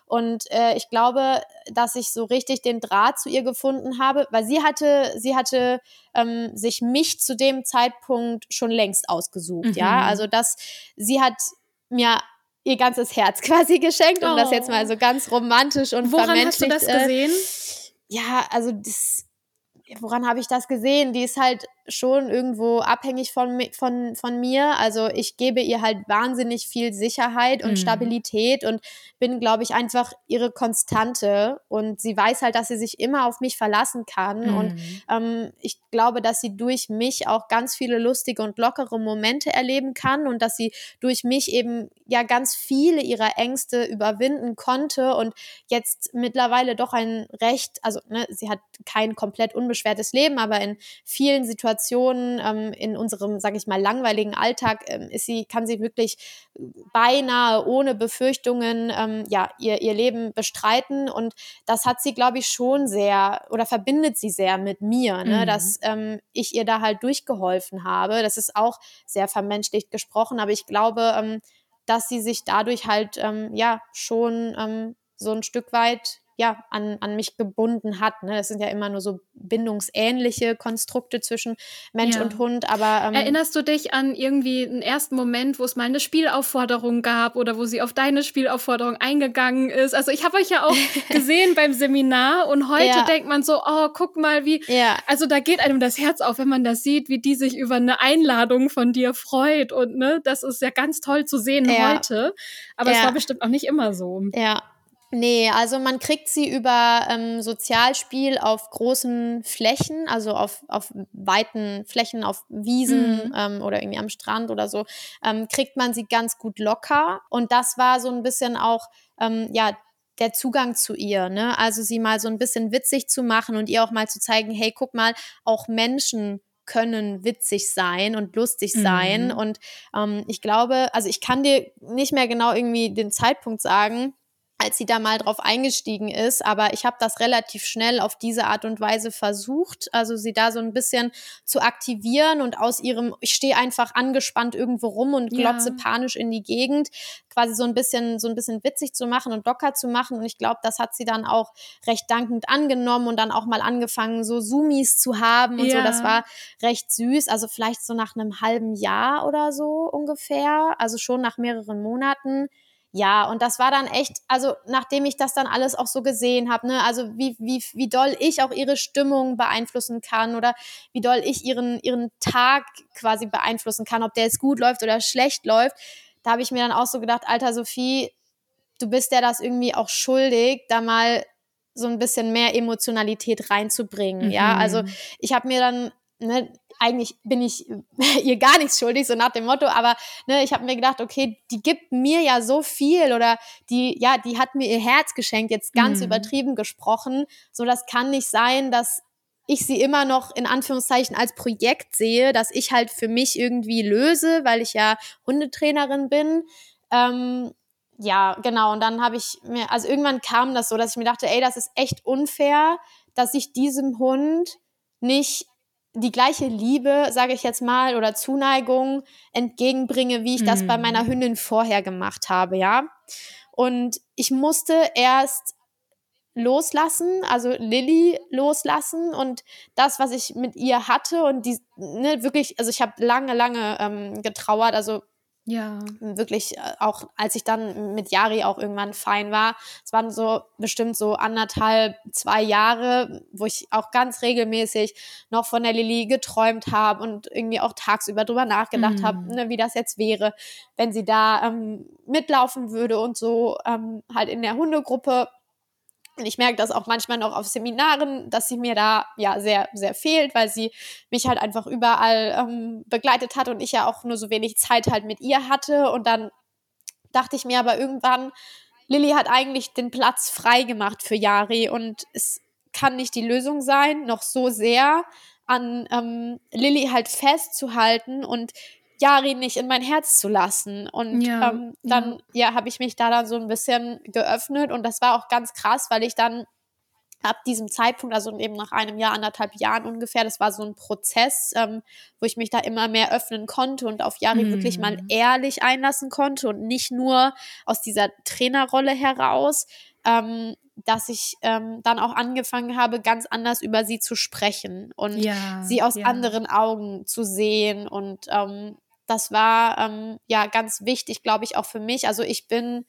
Und äh, ich glaube, dass ich so richtig den Draht zu ihr gefunden habe, weil sie hatte, sie hatte ähm, sich mich zu dem Zeitpunkt schon längst ausgesucht. Mhm. Ja, also dass sie hat mir ihr ganzes Herz quasi geschenkt, um oh. das jetzt mal so ganz romantisch und Woran hast du das gesehen? Äh, ja, also das, woran habe ich das gesehen? Die ist halt schon irgendwo abhängig von, von, von mir. Also ich gebe ihr halt wahnsinnig viel Sicherheit und mhm. Stabilität und bin, glaube ich, einfach ihre Konstante. Und sie weiß halt, dass sie sich immer auf mich verlassen kann. Mhm. Und ähm, ich glaube, dass sie durch mich auch ganz viele lustige und lockere Momente erleben kann und dass sie durch mich eben ja ganz viele ihrer Ängste überwinden konnte und jetzt mittlerweile doch ein recht, also ne, sie hat kein komplett unbeschwertes Leben, aber in vielen Situationen Situationen ähm, in unserem, sage ich mal, langweiligen Alltag ähm, ist sie, kann sie wirklich beinahe ohne Befürchtungen ähm, ja ihr, ihr Leben bestreiten und das hat sie, glaube ich, schon sehr oder verbindet sie sehr mit mir, ne? Mhm. dass ähm, ich ihr da halt durchgeholfen habe. Das ist auch sehr vermenschlicht gesprochen, aber ich glaube, ähm, dass sie sich dadurch halt ähm, ja schon so ein Stück weit ja, an, an mich gebunden hat. Ne? Das sind ja immer nur so bindungsähnliche Konstrukte zwischen Mensch ja. und Hund. Aber ähm, erinnerst du dich an irgendwie einen ersten Moment, wo es mal eine Spielaufforderung gab oder wo sie auf deine Spielaufforderung eingegangen ist? Also ich habe euch ja auch gesehen beim Seminar und heute ja. denkt man so, oh, guck mal, wie. Ja. Also da geht einem das Herz auf, wenn man das sieht, wie die sich über eine Einladung von dir freut und ne, das ist ja ganz toll zu sehen ja. heute. Aber es war bestimmt auch nicht immer so. Ja, Nee, also man kriegt sie über ähm, Sozialspiel auf großen Flächen, also auf, auf weiten Flächen, auf Wiesen mhm. ähm, oder irgendwie am Strand oder so, ähm, kriegt man sie ganz gut locker. Und das war so ein bisschen auch, ähm, ja, der Zugang zu ihr, ne? Also sie mal so ein bisschen witzig zu machen und ihr auch mal zu zeigen, hey, guck mal, auch Menschen können witzig sein und lustig sein. Mhm. Und ähm, ich glaube, also ich kann dir nicht mehr genau irgendwie den Zeitpunkt sagen, als sie da mal drauf eingestiegen ist. Aber ich habe das relativ schnell auf diese Art und Weise versucht, also sie da so ein bisschen zu aktivieren und aus ihrem, ich stehe einfach angespannt irgendwo rum und glotze ja. panisch in die Gegend, quasi so ein bisschen, so ein bisschen witzig zu machen und locker zu machen. Und ich glaube, das hat sie dann auch recht dankend angenommen und dann auch mal angefangen, so Zoomies zu haben und ja. so. Das war recht süß. Also vielleicht so nach einem halben Jahr oder so ungefähr. Also schon nach mehreren Monaten ja, und das war dann echt, also nachdem ich das dann alles auch so gesehen habe, ne, also wie, wie, wie doll ich auch ihre Stimmung beeinflussen kann oder wie doll ich ihren, ihren Tag quasi beeinflussen kann, ob der jetzt gut läuft oder schlecht läuft, da habe ich mir dann auch so gedacht, alter Sophie, du bist ja das irgendwie auch schuldig, da mal so ein bisschen mehr Emotionalität reinzubringen. Mhm. Ja, also ich habe mir dann ne, eigentlich bin ich ihr gar nichts schuldig, so nach dem Motto, aber ne, ich habe mir gedacht, okay, die gibt mir ja so viel oder die, ja, die hat mir ihr Herz geschenkt, jetzt ganz mhm. übertrieben gesprochen. So, das kann nicht sein, dass ich sie immer noch in Anführungszeichen als Projekt sehe, dass ich halt für mich irgendwie löse, weil ich ja Hundetrainerin bin. Ähm, ja, genau. Und dann habe ich mir, also irgendwann kam das so, dass ich mir dachte, ey, das ist echt unfair, dass ich diesem Hund nicht die gleiche Liebe, sage ich jetzt mal, oder Zuneigung entgegenbringe, wie ich das bei meiner mhm. Hündin vorher gemacht habe, ja. Und ich musste erst loslassen, also Lilly loslassen und das, was ich mit ihr hatte und die, ne, wirklich, also ich habe lange, lange ähm, getrauert, also ja. Wirklich, äh, auch als ich dann mit Yari auch irgendwann fein war. Es waren so bestimmt so anderthalb, zwei Jahre, wo ich auch ganz regelmäßig noch von der Lilly geträumt habe und irgendwie auch tagsüber drüber nachgedacht mhm. habe, ne, wie das jetzt wäre, wenn sie da ähm, mitlaufen würde und so ähm, halt in der Hundegruppe. Ich merke das auch manchmal noch auf Seminaren, dass sie mir da ja sehr, sehr fehlt, weil sie mich halt einfach überall ähm, begleitet hat und ich ja auch nur so wenig Zeit halt mit ihr hatte. Und dann dachte ich mir aber irgendwann, Lilly hat eigentlich den Platz frei gemacht für Yari und es kann nicht die Lösung sein, noch so sehr an ähm, Lilly halt festzuhalten und Yari nicht in mein Herz zu lassen. Und ja, ähm, dann, ja, ja habe ich mich da dann so ein bisschen geöffnet und das war auch ganz krass, weil ich dann ab diesem Zeitpunkt, also eben nach einem Jahr, anderthalb Jahren ungefähr, das war so ein Prozess, ähm, wo ich mich da immer mehr öffnen konnte und auf Yari mm. wirklich mal ehrlich einlassen konnte und nicht nur aus dieser Trainerrolle heraus, ähm, dass ich ähm, dann auch angefangen habe, ganz anders über sie zu sprechen und ja, sie aus ja. anderen Augen zu sehen und ähm, das war ähm, ja ganz wichtig, glaube ich, auch für mich. Also ich bin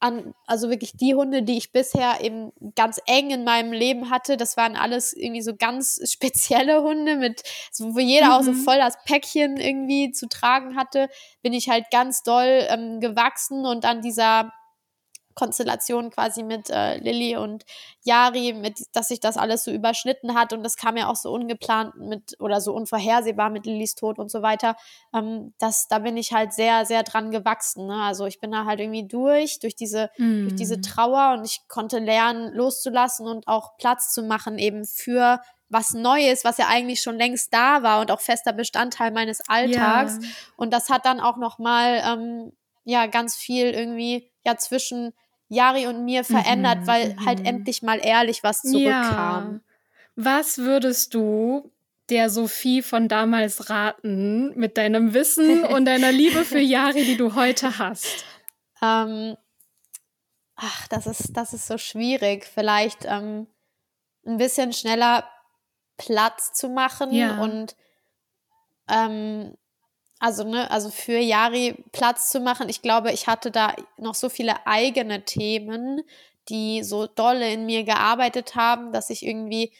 an, also wirklich die Hunde, die ich bisher eben ganz eng in meinem Leben hatte, das waren alles irgendwie so ganz spezielle Hunde mit, wo jeder mhm. auch so mhm. voll das Päckchen irgendwie zu tragen hatte, bin ich halt ganz doll ähm, gewachsen und an dieser Konstellation quasi mit äh, Lilly und Yari, mit, dass sich das alles so überschnitten hat und das kam ja auch so ungeplant mit oder so unvorhersehbar mit Lillys Tod und so weiter. Ähm, das, da bin ich halt sehr, sehr dran gewachsen. Ne? Also ich bin da halt irgendwie durch, durch diese, mm. durch diese Trauer und ich konnte lernen, loszulassen und auch Platz zu machen eben für was Neues, was ja eigentlich schon längst da war und auch fester Bestandteil meines Alltags. Ja. Und das hat dann auch noch mal ähm, ja ganz viel irgendwie ja zwischen Jari und mir verändert, mhm, weil halt mhm. endlich mal ehrlich was zurückkam. Ja. Was würdest du der Sophie von damals raten mit deinem Wissen und deiner Liebe für Jari, die du heute hast? Ähm, ach, das ist, das ist so schwierig. Vielleicht ähm, ein bisschen schneller Platz zu machen ja. und ähm, also ne, also für Yari Platz zu machen. Ich glaube, ich hatte da noch so viele eigene Themen, die so dolle in mir gearbeitet haben, dass ich irgendwie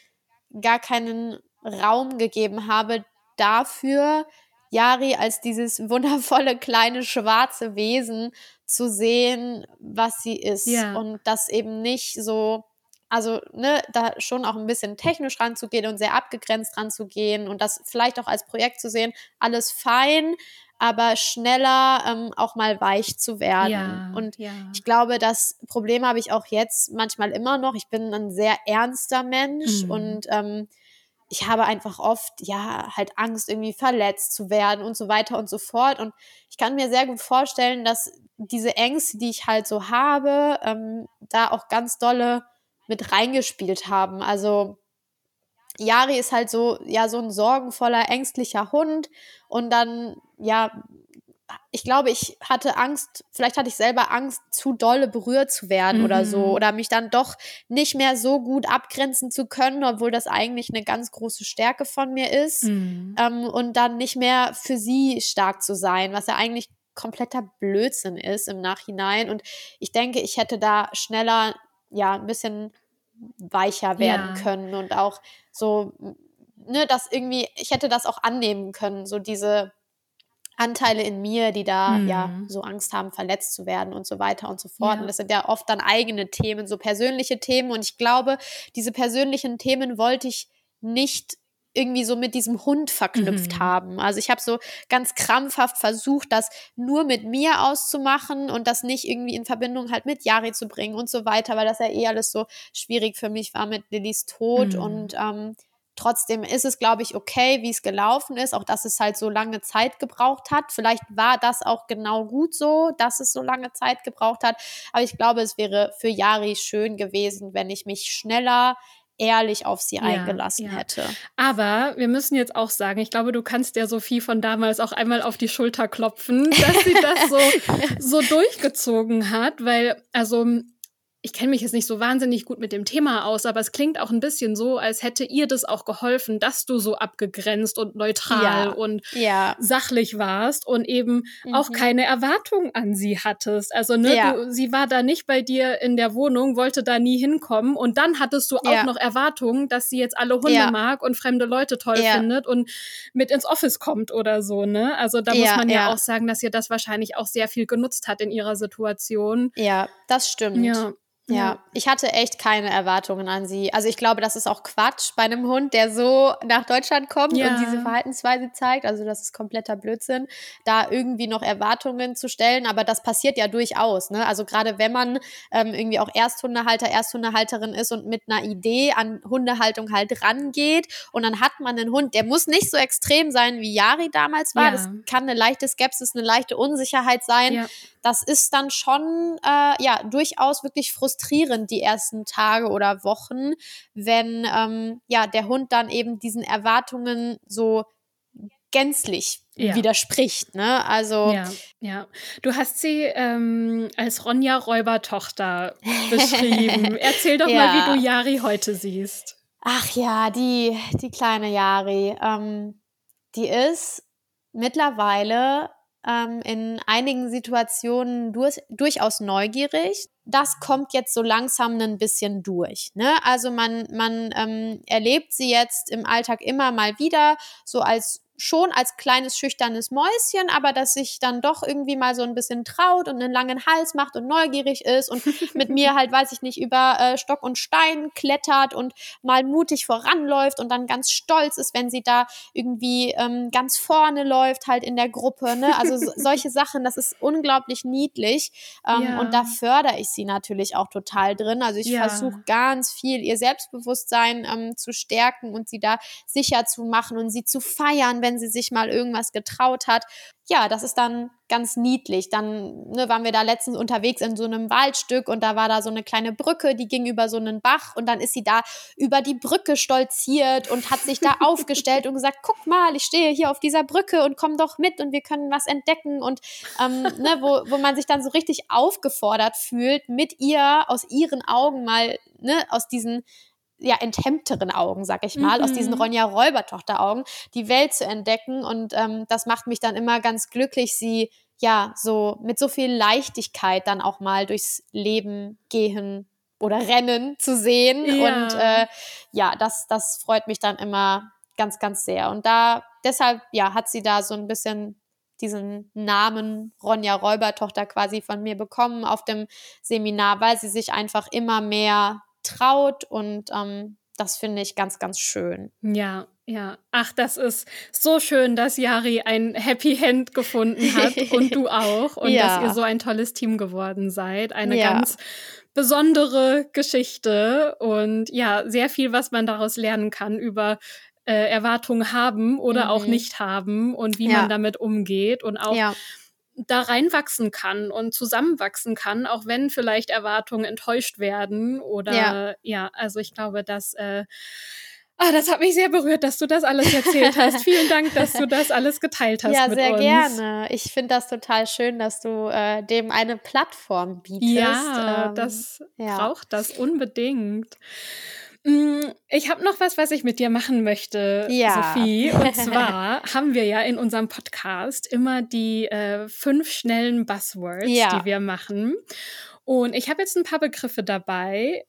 gar keinen Raum gegeben habe dafür, Yari als dieses wundervolle kleine schwarze Wesen zu sehen, was sie ist ja. und das eben nicht so also ne, da schon auch ein bisschen technisch ranzugehen und sehr abgegrenzt ranzugehen und das vielleicht auch als Projekt zu sehen, alles fein, aber schneller ähm, auch mal weich zu werden. Ja, und ja. ich glaube, das Problem habe ich auch jetzt manchmal immer noch. Ich bin ein sehr ernster Mensch mhm. und ähm, ich habe einfach oft, ja, halt Angst, irgendwie verletzt zu werden und so weiter und so fort. Und ich kann mir sehr gut vorstellen, dass diese Ängste, die ich halt so habe, ähm, da auch ganz dolle mit reingespielt haben. Also Yari ist halt so, ja, so ein sorgenvoller, ängstlicher Hund. Und dann, ja, ich glaube, ich hatte Angst, vielleicht hatte ich selber Angst, zu dolle berührt zu werden mhm. oder so. Mhm. Oder mich dann doch nicht mehr so gut abgrenzen zu können, obwohl das eigentlich eine ganz große Stärke von mir ist. Mhm. Ähm, und dann nicht mehr für sie stark zu sein, was ja eigentlich kompletter Blödsinn ist im Nachhinein. Und ich denke, ich hätte da schneller ja, ein bisschen weicher werden ja. können und auch so, ne, das irgendwie, ich hätte das auch annehmen können, so diese Anteile in mir, die da mhm. ja so Angst haben, verletzt zu werden und so weiter und so fort. Ja. Und das sind ja oft dann eigene Themen, so persönliche Themen. Und ich glaube, diese persönlichen Themen wollte ich nicht irgendwie so mit diesem Hund verknüpft mhm. haben. Also ich habe so ganz krampfhaft versucht, das nur mit mir auszumachen und das nicht irgendwie in Verbindung halt mit Yari zu bringen und so weiter, weil das ja eh alles so schwierig für mich war mit Lillys Tod mhm. und ähm, Trotzdem ist es, glaube ich, okay, wie es gelaufen ist, auch dass es halt so lange Zeit gebraucht hat. Vielleicht war das auch genau gut so, dass es so lange Zeit gebraucht hat. Aber ich glaube, es wäre für Yari schön gewesen, wenn ich mich schneller ehrlich auf sie ja, eingelassen ja. hätte. Aber wir müssen jetzt auch sagen, ich glaube, du kannst der Sophie von damals auch einmal auf die Schulter klopfen, dass sie das so, so durchgezogen hat, weil, also ich kenne mich jetzt nicht so wahnsinnig gut mit dem Thema aus, aber es klingt auch ein bisschen so, als hätte ihr das auch geholfen, dass du so abgegrenzt und neutral ja. und ja. sachlich warst und eben mhm. auch keine Erwartungen an sie hattest. Also ne, ja. du, sie war da nicht bei dir in der Wohnung, wollte da nie hinkommen und dann hattest du auch noch Erwartungen, dass sie jetzt alle Hunde mag und fremde Leute toll findet und mit ins Office kommt oder so. Ne? Also da muss man ja, auch sagen, dass ihr das wahrscheinlich auch sehr viel genutzt hat in ihrer Situation. Ja, das stimmt. Ja. Ja, ich hatte echt keine Erwartungen an sie. Also ich glaube, das ist auch Quatsch bei einem Hund, der so nach Deutschland kommt ja. und diese Verhaltensweise zeigt. Also das ist kompletter Blödsinn, da irgendwie noch Erwartungen zu stellen. Aber das passiert ja durchaus. Ne? Also gerade wenn man ähm, irgendwie auch Ersthundehalter, Ersthundehalterin ist und mit einer Idee an Hundehaltung halt rangeht und dann hat man einen Hund, der muss nicht so extrem sein, wie Yari damals war. Ja. Das kann eine leichte Skepsis, eine leichte Unsicherheit sein. Ja das ist dann schon äh, ja durchaus wirklich frustrierend die ersten Tage oder Wochen, wenn ähm, ja der Hund dann eben diesen Erwartungen so gänzlich ja. widerspricht. Ne? Also ja, ja. Du hast sie ähm, als Ronja Räubertochter beschrieben. Erzähl doch ja. mal, wie du Jari heute siehst. Ach ja, die die kleine Jari, ähm, die ist mittlerweile ähm, in einigen Situationen durch, durchaus neugierig. Das kommt jetzt so langsam ein bisschen durch. Ne? Also man, man ähm, erlebt sie jetzt im Alltag immer mal wieder so als schon als kleines schüchternes Mäuschen, aber das sich dann doch irgendwie mal so ein bisschen traut und einen langen Hals macht und neugierig ist und mit mir halt, weiß ich nicht, über äh, Stock und Stein klettert und mal mutig voranläuft und dann ganz stolz ist, wenn sie da irgendwie ähm, ganz vorne läuft, halt in der Gruppe. Ne? Also so, solche Sachen, das ist unglaublich niedlich ähm, ja. und da fördere ich sie natürlich auch total drin. Also ich ja. versuche ganz viel ihr Selbstbewusstsein ähm, zu stärken und sie da sicher zu machen und sie zu feiern, wenn sie sich mal irgendwas getraut hat. Ja, das ist dann ganz niedlich. Dann ne, waren wir da letztens unterwegs in so einem Waldstück und da war da so eine kleine Brücke, die ging über so einen Bach und dann ist sie da über die Brücke stolziert und hat sich da aufgestellt und gesagt, guck mal, ich stehe hier auf dieser Brücke und komm doch mit und wir können was entdecken und ähm, ne, wo, wo man sich dann so richtig aufgefordert fühlt, mit ihr aus ihren Augen mal ne, aus diesen ja, enthemmteren Augen, sag ich mal, mhm. aus diesen mhm. Ronja Räubertochter-Augen, die Welt zu entdecken. Und ähm, das macht mich dann immer ganz glücklich, sie ja so mit so viel Leichtigkeit dann auch mal durchs Leben gehen oder rennen zu sehen. Ja. Und äh, ja, das, das freut mich dann immer ganz, ganz sehr. Und da, deshalb, ja, hat sie da so ein bisschen diesen Namen Ronja Räubertochter quasi von mir bekommen auf dem Seminar, weil sie sich einfach immer mehr traut und ähm, das finde ich ganz, ganz schön. Ja, ja. Ach, das ist so schön, dass Yari ein Happy Hand gefunden hat und du auch und ja. dass ihr so ein tolles Team geworden seid. Eine ja. ganz besondere Geschichte und ja, sehr viel, was man daraus lernen kann über äh, Erwartungen haben oder mhm. auch nicht haben und wie ja. man damit umgeht und auch da reinwachsen kann und zusammenwachsen kann, auch wenn vielleicht Erwartungen enttäuscht werden oder ja, ja also ich glaube, dass äh, Ah, das hat mich sehr berührt, dass du das alles erzählt hast. Vielen Dank, dass du das alles geteilt hast. Ja, mit sehr uns. gerne. Ich finde das total schön, dass du äh, dem eine Plattform bietest. Ja, ähm, das ja. braucht das unbedingt. Mm, ich habe noch was, was ich mit dir machen möchte, ja. Sophie. Und zwar haben wir ja in unserem Podcast immer die äh, fünf schnellen Buzzwords, ja. die wir machen. Und ich habe jetzt ein paar Begriffe dabei,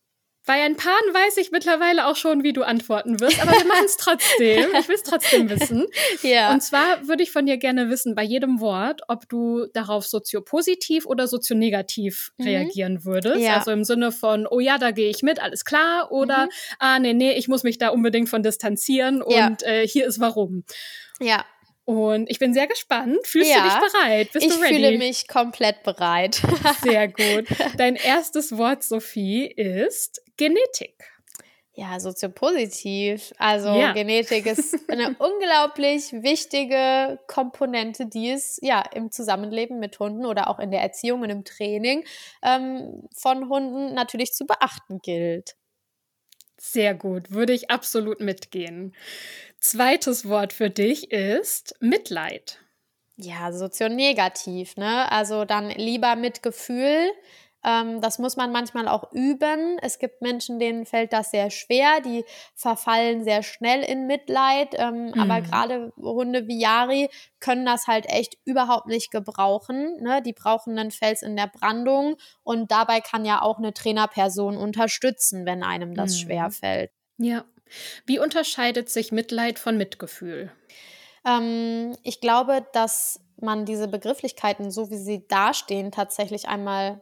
bei ein paar weiß ich mittlerweile auch schon, wie du antworten wirst, aber wir machen es trotzdem. Ich will es trotzdem wissen. Ja. Und zwar würde ich von dir gerne wissen, bei jedem Wort, ob du darauf soziopositiv oder sozionegativ mhm. reagieren würdest. Ja. Also im Sinne von, oh ja, da gehe ich mit, alles klar. Oder, mhm. ah, nee, nee, ich muss mich da unbedingt von distanzieren ja. und äh, hier ist warum. Ja. Und ich bin sehr gespannt. Fühlst ja, du dich bereit? Bist du ready? Ich fühle mich komplett bereit. sehr gut. Dein erstes Wort, Sophie, ist Genetik. Ja, soziopositiv. Also ja. Genetik ist eine unglaublich wichtige Komponente, die es ja im Zusammenleben mit Hunden oder auch in der Erziehung und im Training ähm, von Hunden natürlich zu beachten gilt. Sehr gut, würde ich absolut mitgehen. Zweites Wort für dich ist Mitleid. Ja, sozionegativ, ne? Also dann lieber Mitgefühl. Ähm, das muss man manchmal auch üben. Es gibt Menschen, denen fällt das sehr schwer, die verfallen sehr schnell in Mitleid. Ähm, mhm. Aber gerade Hunde wie Yari können das halt echt überhaupt nicht gebrauchen. Ne? Die brauchen einen Fels in der Brandung und dabei kann ja auch eine Trainerperson unterstützen, wenn einem das mhm. schwer fällt. Ja, wie unterscheidet sich Mitleid von Mitgefühl? Ähm, ich glaube, dass man diese Begrifflichkeiten, so wie sie dastehen, tatsächlich einmal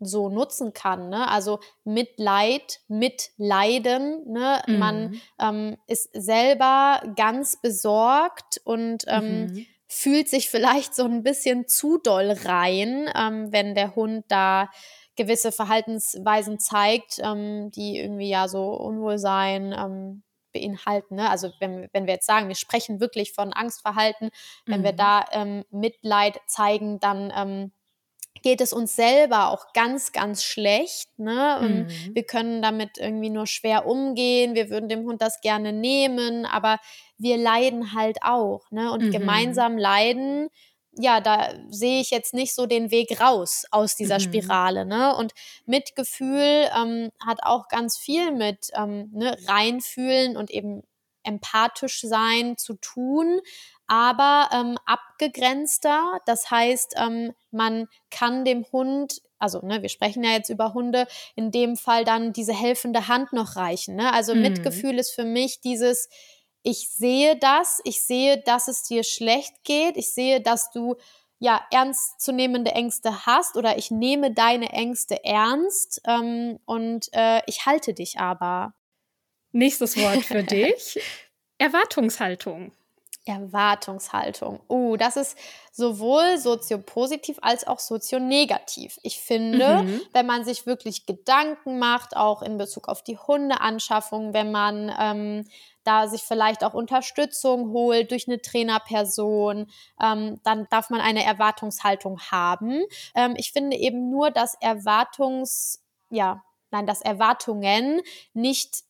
so nutzen kann. Ne? Also Mitleid, Mitleiden. Ne? Mhm. Man ähm, ist selber ganz besorgt und ähm, mhm. fühlt sich vielleicht so ein bisschen zu doll rein, ähm, wenn der Hund da gewisse Verhaltensweisen zeigt, ähm, die irgendwie ja so Unwohlsein ähm, beinhalten. Ne? Also wenn, wenn wir jetzt sagen, wir sprechen wirklich von Angstverhalten, wenn mhm. wir da ähm, Mitleid zeigen, dann ähm, geht es uns selber auch ganz, ganz schlecht. Ne? Und mhm. wir können damit irgendwie nur schwer umgehen. Wir würden dem Hund das gerne nehmen, aber wir leiden halt auch. Ne? Und mhm. gemeinsam leiden, ja, da sehe ich jetzt nicht so den Weg raus aus dieser mhm. Spirale. Ne? Und Mitgefühl ähm, hat auch ganz viel mit ähm, ne, reinfühlen und eben empathisch sein zu tun, aber ähm, abgegrenzter. Das heißt, ähm, man kann dem Hund, also ne, wir sprechen ja jetzt über Hunde, in dem Fall dann diese helfende Hand noch reichen. Ne? Also mhm. Mitgefühl ist für mich dieses, ich sehe das, ich sehe, dass es dir schlecht geht, ich sehe, dass du ja ernstzunehmende Ängste hast oder ich nehme deine Ängste ernst ähm, und äh, ich halte dich aber. Nächstes Wort für dich. Erwartungshaltung. Erwartungshaltung. Oh, das ist sowohl soziopositiv als auch sozionegativ. Ich finde, mhm. wenn man sich wirklich Gedanken macht, auch in Bezug auf die Hundeanschaffung, wenn man ähm, da sich vielleicht auch Unterstützung holt durch eine Trainerperson, ähm, dann darf man eine Erwartungshaltung haben. Ähm, ich finde eben nur, dass Erwartungs, ja, nein, dass Erwartungen nicht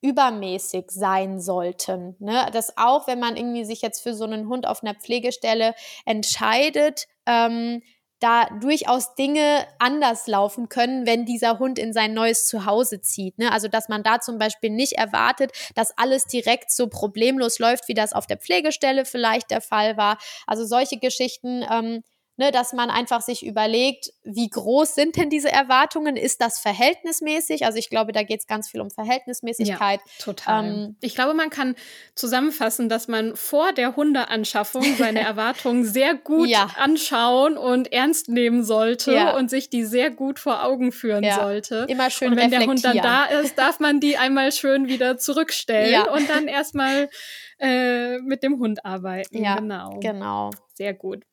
übermäßig sein sollten. Ne? Dass auch, wenn man irgendwie sich jetzt für so einen Hund auf einer Pflegestelle entscheidet, ähm, da durchaus Dinge anders laufen können, wenn dieser Hund in sein neues Zuhause zieht. Ne? Also dass man da zum Beispiel nicht erwartet, dass alles direkt so problemlos läuft, wie das auf der Pflegestelle vielleicht der Fall war. Also solche Geschichten ähm, ne, dass man einfach sich überlegt, wie groß sind denn diese Erwartungen? Ist das verhältnismäßig? Also ich glaube, da geht es ganz viel um Verhältnismäßigkeit. Ja, total. Ähm, ich glaube, man kann zusammenfassen, dass man vor der Hundeanschaffung seine Erwartungen sehr gut ja. anschauen und ernst nehmen sollte ja. und sich die sehr gut vor Augen führen sollte. Immer schön Und wenn der Hund dann da ist, darf man die einmal schön wieder zurückstellen und dann erstmal äh, mit dem Hund arbeiten. Ja, genau. Genau. Sehr gut.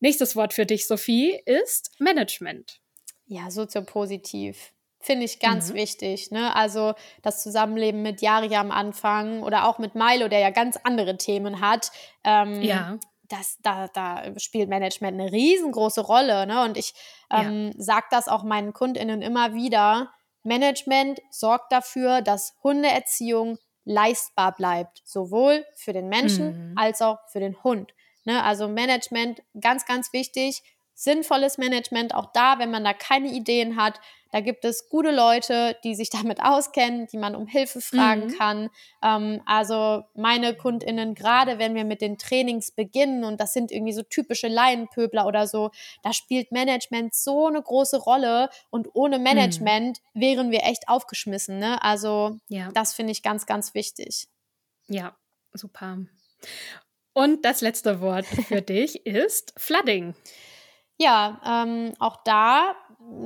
Nächstes Wort für dich, Sophie, ist Management. Ja, soziopositiv. Finde ich ganz mhm. wichtig. Ne? Also das Zusammenleben mit Yari am Anfang oder auch mit Milo, der ja ganz andere Themen hat. Ähm, ja. Das, da, da spielt Management eine riesengroße Rolle. Ne? Und ich ähm, ja. sage das auch meinen KundInnen immer wieder. Management sorgt dafür, dass Hundeerziehung leistbar bleibt, sowohl für den Menschen mhm. als auch für den Hund. Ne? Also Management, ganz, ganz wichtig. Sinnvolles Management, auch da, wenn man da keine Ideen hat, da gibt es gute Leute, die sich damit auskennen, die man um Hilfe fragen mhm. kann. Ähm, also meine KundInnen, gerade wenn wir mit den Trainings beginnen und das sind irgendwie so typische Laienpöbler oder so, da spielt Management so eine große Rolle und ohne Management mhm. wären wir echt aufgeschmissen. Ne? Also ja. das finde ich ganz, ganz wichtig. Ja, super. Und das letzte Wort für dich ist Flooding. Ja, ähm, auch da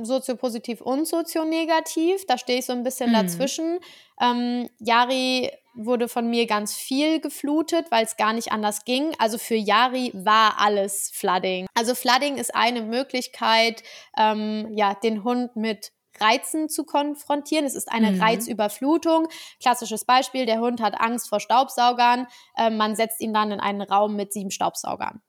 soziopositiv und sozionegativ. Da stehe ich so ein bisschen mhm. dazwischen. Ähm, Yari wurde von mir ganz viel geflutet, weil es gar nicht anders ging. Also für Yari war alles Flooding. Also Flooding ist eine Möglichkeit, ähm, ja, den Hund mit Reizen zu konfrontieren. Es ist eine mhm. Reizüberflutung. Klassisches Beispiel, der Hund hat Angst vor Staubsaugern. Äh, man setzt ihn dann in einen Raum mit sieben Staubsaugern.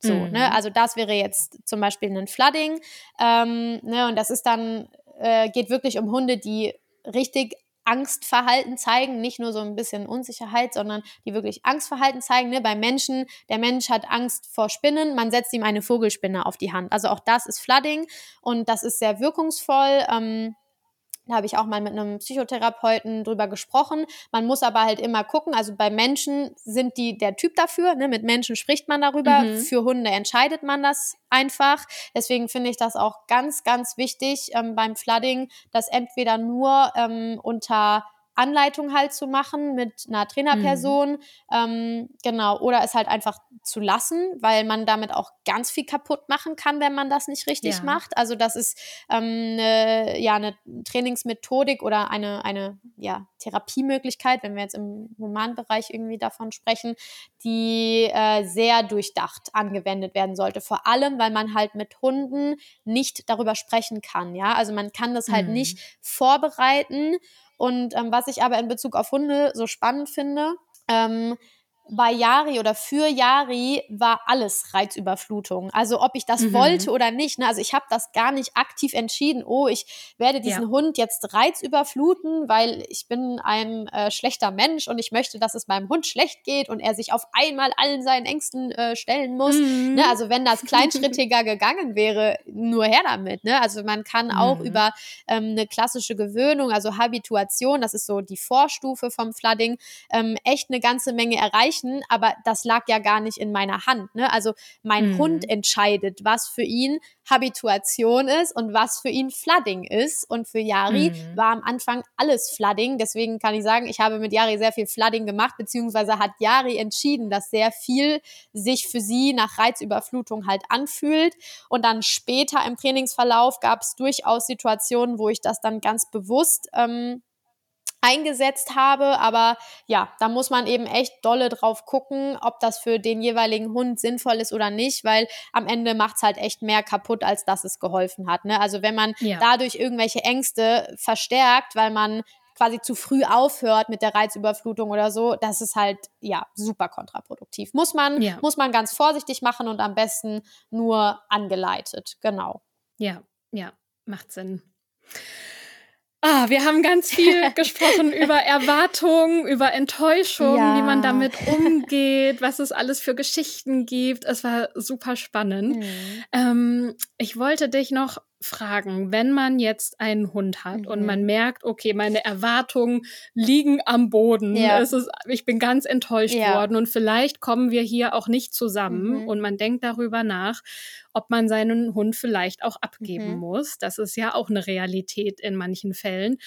So, mhm. ne? Also das wäre jetzt zum Beispiel ein Flooding. Ähm, ne? Und das ist dann, äh, geht wirklich um Hunde, die richtig Angstverhalten zeigen, nicht nur so ein bisschen Unsicherheit, sondern die wirklich Angstverhalten zeigen. Ne? Beim Menschen, der Mensch hat Angst vor Spinnen, man setzt ihm eine Vogelspinne auf die Hand. Also auch das ist Flooding und das ist sehr wirkungsvoll. Ähm, habe ich auch mal mit einem Psychotherapeuten drüber gesprochen. Man muss aber halt immer gucken. Also bei Menschen sind die der Typ dafür. Ne? Mit Menschen spricht man darüber. Mhm. Für Hunde entscheidet man das einfach. Deswegen finde ich das auch ganz, ganz wichtig ähm, beim Flooding, dass entweder nur ähm, unter Anleitung halt zu machen mit einer Trainerperson, mhm. ähm, genau, oder es halt einfach zu lassen, weil man damit auch ganz viel kaputt machen kann, wenn man das nicht richtig ja. macht. Also das ist ähm, eine, ja eine Trainingsmethodik oder eine eine ja Therapiemöglichkeit, wenn wir jetzt im Humanbereich irgendwie davon sprechen, die äh, sehr durchdacht angewendet werden sollte. Vor allem, weil man halt mit Hunden nicht darüber sprechen kann. Ja, also man kann das halt mhm. nicht vorbereiten und ähm, was ich aber in Bezug auf Hunde so spannend finde, ähm, bei Yari oder für Yari war alles Reizüberflutung. Also ob ich das mhm. wollte oder nicht. Ne? Also ich habe das gar nicht aktiv entschieden. Oh, ich werde diesen ja. Hund jetzt reizüberfluten, weil ich bin ein äh, schlechter Mensch und ich möchte, dass es meinem Hund schlecht geht und er sich auf einmal allen seinen Ängsten äh, stellen muss. Mhm. Ne? Also wenn das kleinschrittiger gegangen wäre, nur her damit. Ne? Also man kann auch mhm. über ähm, eine klassische Gewöhnung, also Habituation, das ist so die Vorstufe vom Flooding, ähm, echt eine ganze Menge erreichen erreichen, aber das lag ja gar nicht in meiner Hand. Ne? Also mein mhm. Hund entscheidet, was für ihn Habituation ist und was für ihn Flooding ist. Und für Yari mhm. war am Anfang alles Flooding. Deswegen kann ich sagen, ich habe mit Yari sehr viel Flooding gemacht, beziehungsweise hat Yari entschieden, dass sehr viel sich für sie nach Reizüberflutung halt anfühlt. Und dann später im Trainingsverlauf gab es durchaus Situationen, wo ich das dann ganz bewusst ähm, eingesetzt habe. Aber ja, da muss man eben echt dolle drauf gucken, ob das für den jeweiligen Hund sinnvoll ist oder nicht, weil am Ende macht es halt echt mehr kaputt, als dass es geholfen hat. Ne? Also wenn man ja. dadurch irgendwelche Ängste verstärkt, weil man quasi zu früh aufhört mit der Reizüberflutung oder so, das ist halt ja super kontraproduktiv. Muss man, ja. muss man ganz vorsichtig machen und am besten nur angeleitet. Genau. Ja, ja, macht Sinn. Ah, wir haben ganz viel gesprochen über Erwartungen, über Enttäuschung, ja. wie man damit umgeht, was es alles für Geschichten gibt. Es war super spannend. Mhm. Ähm, ich wollte dich noch fragen, wenn man jetzt einen Hund hat mhm. und man merkt, okay, meine Erwartungen liegen am Boden, ja. ist, ich bin ganz enttäuscht ja. worden und vielleicht kommen wir hier auch nicht zusammen mhm. und man denkt darüber nach, ob man seinen Hund vielleicht auch abgeben mhm. muss. Das ist ja auch eine Realität in manchen Fällen.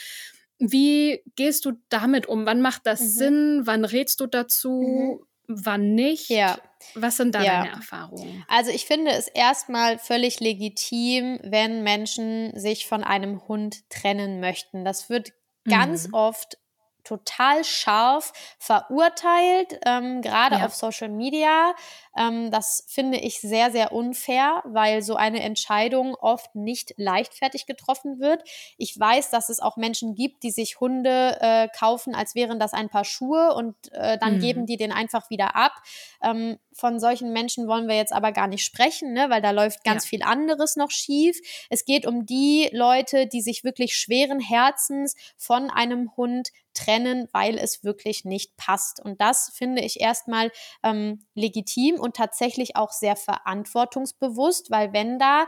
Wie gehst du damit um? Wann macht das mhm. Sinn? Wann rätst du dazu? Wann nicht? Ja. Was sind da ja. deine Erfahrungen? Also ich finde es erstmal völlig legitim, wenn Menschen sich von einem Hund trennen möchten. Das wird ganz mhm. oft total scharf verurteilt, ähm, gerade ja. auf Social Media. Ähm, das finde ich sehr, sehr unfair, weil so eine Entscheidung oft nicht leichtfertig getroffen wird. Ich weiß, dass es auch Menschen gibt, die sich Hunde äh, kaufen, als wären das ein paar Schuhe und äh, dann mhm. geben die den einfach wieder ab. Ähm, von solchen Menschen wollen wir jetzt aber gar nicht sprechen, ne? weil da läuft ganz ja. viel anderes noch schief. Es geht um die Leute, die sich wirklich schweren Herzens von einem Hund trennen, weil es wirklich nicht passt. Und das finde ich erstmal ähm, legitim und tatsächlich auch sehr verantwortungsbewusst, weil wenn da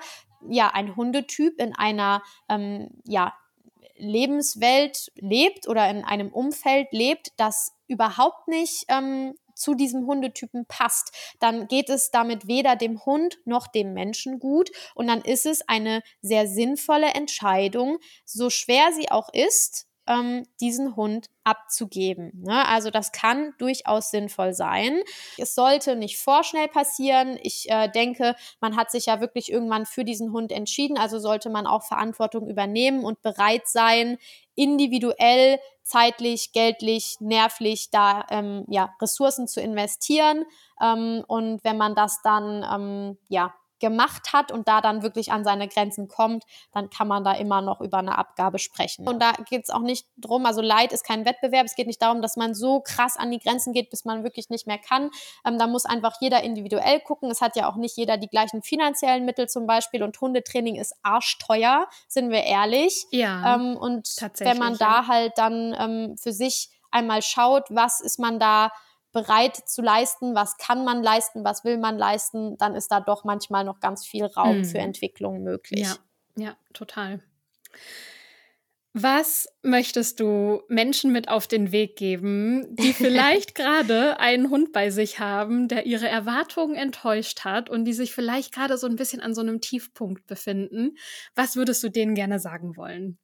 ja ein Hundetyp in einer ähm, ja Lebenswelt lebt oder in einem Umfeld lebt, das überhaupt nicht ähm, zu diesem Hundetypen passt, dann geht es damit weder dem Hund noch dem Menschen gut und dann ist es eine sehr sinnvolle Entscheidung, so schwer sie auch ist, ähm, diesen Hund abzugeben. Ne? Also das kann durchaus sinnvoll sein. Es sollte nicht vorschnell passieren. Ich äh, denke, man hat sich ja wirklich irgendwann für diesen Hund entschieden, also sollte man auch Verantwortung übernehmen und bereit sein, individuell, zeitlich, geldlich, nervlich da ähm, ja, Ressourcen zu investieren. Ähm, und wenn man das dann ähm, ja gemacht hat und da dann wirklich an seine Grenzen kommt, dann kann man da immer noch über eine Abgabe sprechen. Und da geht es auch nicht drum, also Leid ist kein Wettbewerb, es geht nicht darum, dass man so krass an die Grenzen geht, bis man wirklich nicht mehr kann. Ähm, da muss einfach jeder individuell gucken. Es hat ja auch nicht jeder die gleichen finanziellen Mittel zum Beispiel und Hundetraining ist arschteuer, sind wir ehrlich. Ja. Ähm, und wenn man da ja. halt dann ähm, für sich einmal schaut, was ist man da bereit zu leisten, was kann man leisten, was will man leisten, dann ist da doch manchmal noch ganz viel Raum mhm. für Entwicklung möglich. Ja, ja, total. Was möchtest du Menschen mit auf den Weg geben, die vielleicht gerade einen Hund bei sich haben, der ihre Erwartungen enttäuscht hat und die sich vielleicht gerade so ein bisschen an so einem Tiefpunkt befinden? Was würdest du denen gerne sagen wollen?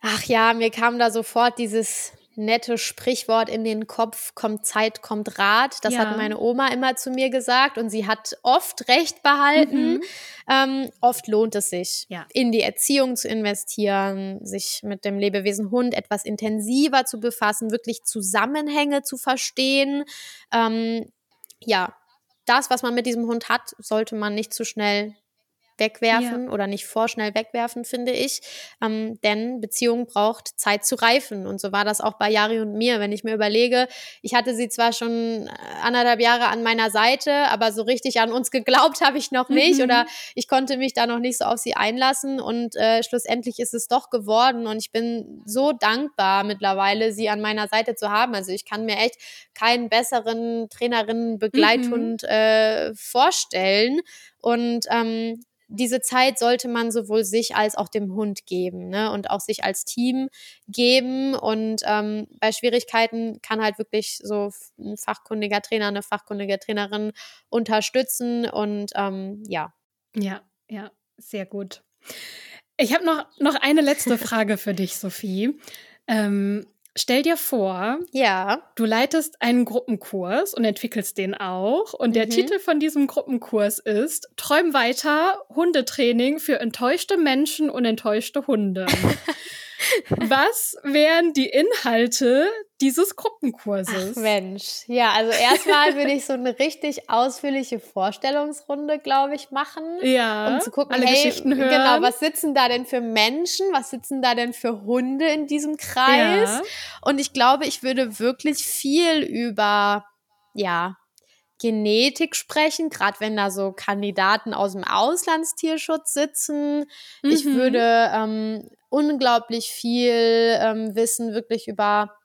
Ach ja, mir kam da sofort dieses nette Sprichwort in den Kopf, kommt Zeit, kommt Rat. Das ja. hat meine Oma immer zu mir gesagt und sie hat oft recht behalten. Mhm. Ähm, oft lohnt es sich, ja. in die Erziehung zu investieren, sich mit dem Lebewesen Hund etwas intensiver zu befassen, wirklich Zusammenhänge zu verstehen. Ähm, ja, das, was man mit diesem Hund hat, sollte man nicht zu schnell wegwerfen ja. oder nicht vorschnell wegwerfen, finde ich. Ähm, denn Beziehung braucht Zeit zu reifen. Und so war das auch bei Jari und mir. Wenn ich mir überlege, ich hatte sie zwar schon äh, anderthalb Jahre an meiner Seite, aber so richtig an uns geglaubt habe ich noch nicht mhm. oder ich konnte mich da noch nicht so auf sie einlassen. Und äh, schlussendlich ist es doch geworden. Und ich bin so dankbar mittlerweile, sie an meiner Seite zu haben. Also ich kann mir echt keinen besseren Trainerinnen Begleithund mhm. äh, vorstellen. Und ähm, diese Zeit sollte man sowohl sich als auch dem Hund geben ne? und auch sich als Team geben. Und ähm, bei Schwierigkeiten kann halt wirklich so ein fachkundiger Trainer, eine fachkundige Trainerin unterstützen. Und ähm, ja. Ja, ja, sehr gut. Ich habe noch, noch eine letzte Frage für dich, Sophie. Ähm, Stell dir vor, ja. du leitest einen Gruppenkurs und entwickelst den auch. Und der mhm. Titel von diesem Gruppenkurs ist Träum weiter, Hundetraining für enttäuschte Menschen und enttäuschte Hunde. Was wären die Inhalte dieses Gruppenkurses? Ach Mensch, ja, also erstmal würde ich so eine richtig ausführliche Vorstellungsrunde, glaube ich, machen. Ja, um zu gucken, alle hey, Geschichten hören. Genau, was sitzen da denn für Menschen? Was sitzen da denn für Hunde in diesem Kreis? Ja. Und ich glaube, ich würde wirklich viel über, ja, Genetik sprechen, gerade wenn da so Kandidaten aus dem Auslandstierschutz sitzen. Mhm. Ich würde ähm, unglaublich viel ähm, wissen, wirklich über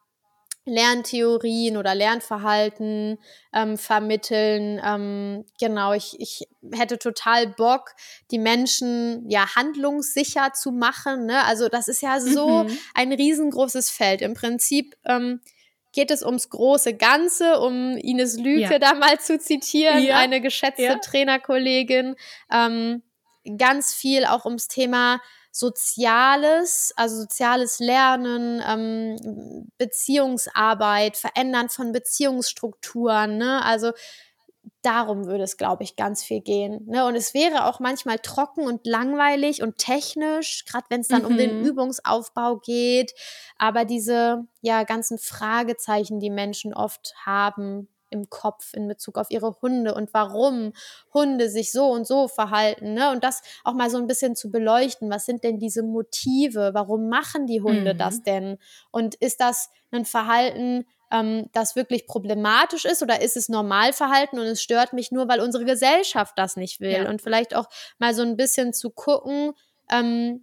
Lerntheorien oder Lernverhalten ähm, vermitteln. Ähm, genau, ich, ich hätte total Bock, die Menschen ja handlungssicher zu machen. Ne? Also das ist ja so mhm. ein riesengroßes Feld. Im Prinzip ähm, geht es ums große Ganze, um Ines Lüke ja. da mal zu zitieren, ja. eine geschätzte ja. Trainerkollegin. Ähm, ganz viel auch ums Thema Soziales, also soziales Lernen, ähm, Beziehungsarbeit, Verändern von Beziehungsstrukturen, ne? Also darum würde es, glaube ich, ganz viel gehen. Ne? Und es wäre auch manchmal trocken und langweilig und technisch, gerade wenn es dann mhm. um den mhm. Übungsaufbau geht. Aber diese ja ganzen Fragezeichen, die Menschen oft haben, im Kopf in Bezug auf ihre Hunde und warum Hunde sich so und so verhalten. Ne? Und das auch mal so ein bisschen zu beleuchten. Was sind denn diese Motive? Warum machen die Hunde mhm. das denn? Und ist das ein Verhalten, ähm, das wirklich problematisch ist oder ist es Normalverhalten und es stört mich nur, weil unsere Gesellschaft das nicht will? Ja. Und vielleicht auch mal so ein bisschen zu gucken, ähm,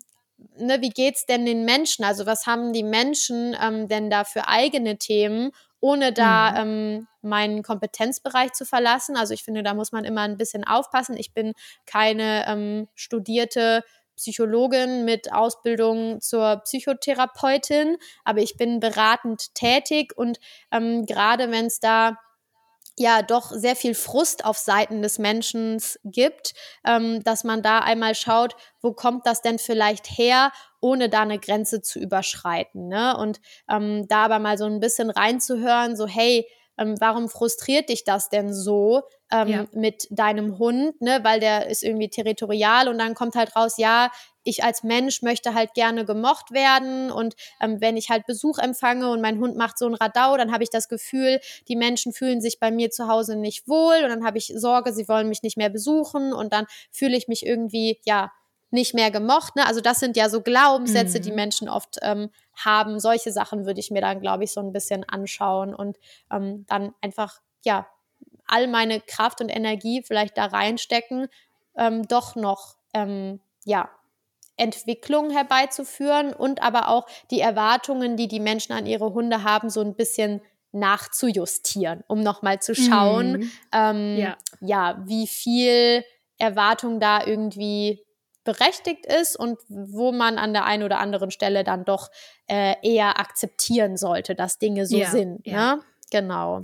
ne, wie geht's denn den Menschen? Also was haben die Menschen ähm, denn da für eigene Themen ohne da mhm. ähm, meinen Kompetenzbereich zu verlassen. Also ich finde, da muss man immer ein bisschen aufpassen. Ich bin keine ähm, studierte Psychologin mit Ausbildung zur Psychotherapeutin, aber ich bin beratend tätig und ähm, gerade wenn es da ja doch sehr viel Frust auf Seiten des Menschen gibt, ähm, dass man da einmal schaut, wo kommt das denn vielleicht her, ohne da eine Grenze zu überschreiten. Ne? Und ähm, da aber mal so ein bisschen reinzuhören, so hey, ähm, warum frustriert dich das denn so ähm, ja. mit deinem Hund, ne? Weil der ist irgendwie territorial und dann kommt halt raus, ja, ich als Mensch möchte halt gerne gemocht werden und ähm, wenn ich halt Besuch empfange und mein Hund macht so ein Radau, dann habe ich das Gefühl, die Menschen fühlen sich bei mir zu Hause nicht wohl und dann habe ich Sorge, sie wollen mich nicht mehr besuchen und dann fühle ich mich irgendwie, ja, nicht mehr gemocht. Ne? Also das sind ja so Glaubenssätze, mhm. die Menschen oft ähm, haben. Solche Sachen würde ich mir dann, glaube ich, so ein bisschen anschauen und ähm, dann einfach, ja, all meine Kraft und Energie vielleicht da reinstecken, ähm, doch noch, ähm, ja, Entwicklung herbeizuführen und aber auch die Erwartungen, die die Menschen an ihre Hunde haben, so ein bisschen nachzujustieren, um nochmal zu schauen, mhm. ähm, ja. ja, wie viel Erwartung da irgendwie berechtigt ist und wo man an der einen oder anderen Stelle dann doch äh, eher akzeptieren sollte, dass Dinge so ja, sind. Ja. Ne? Genau.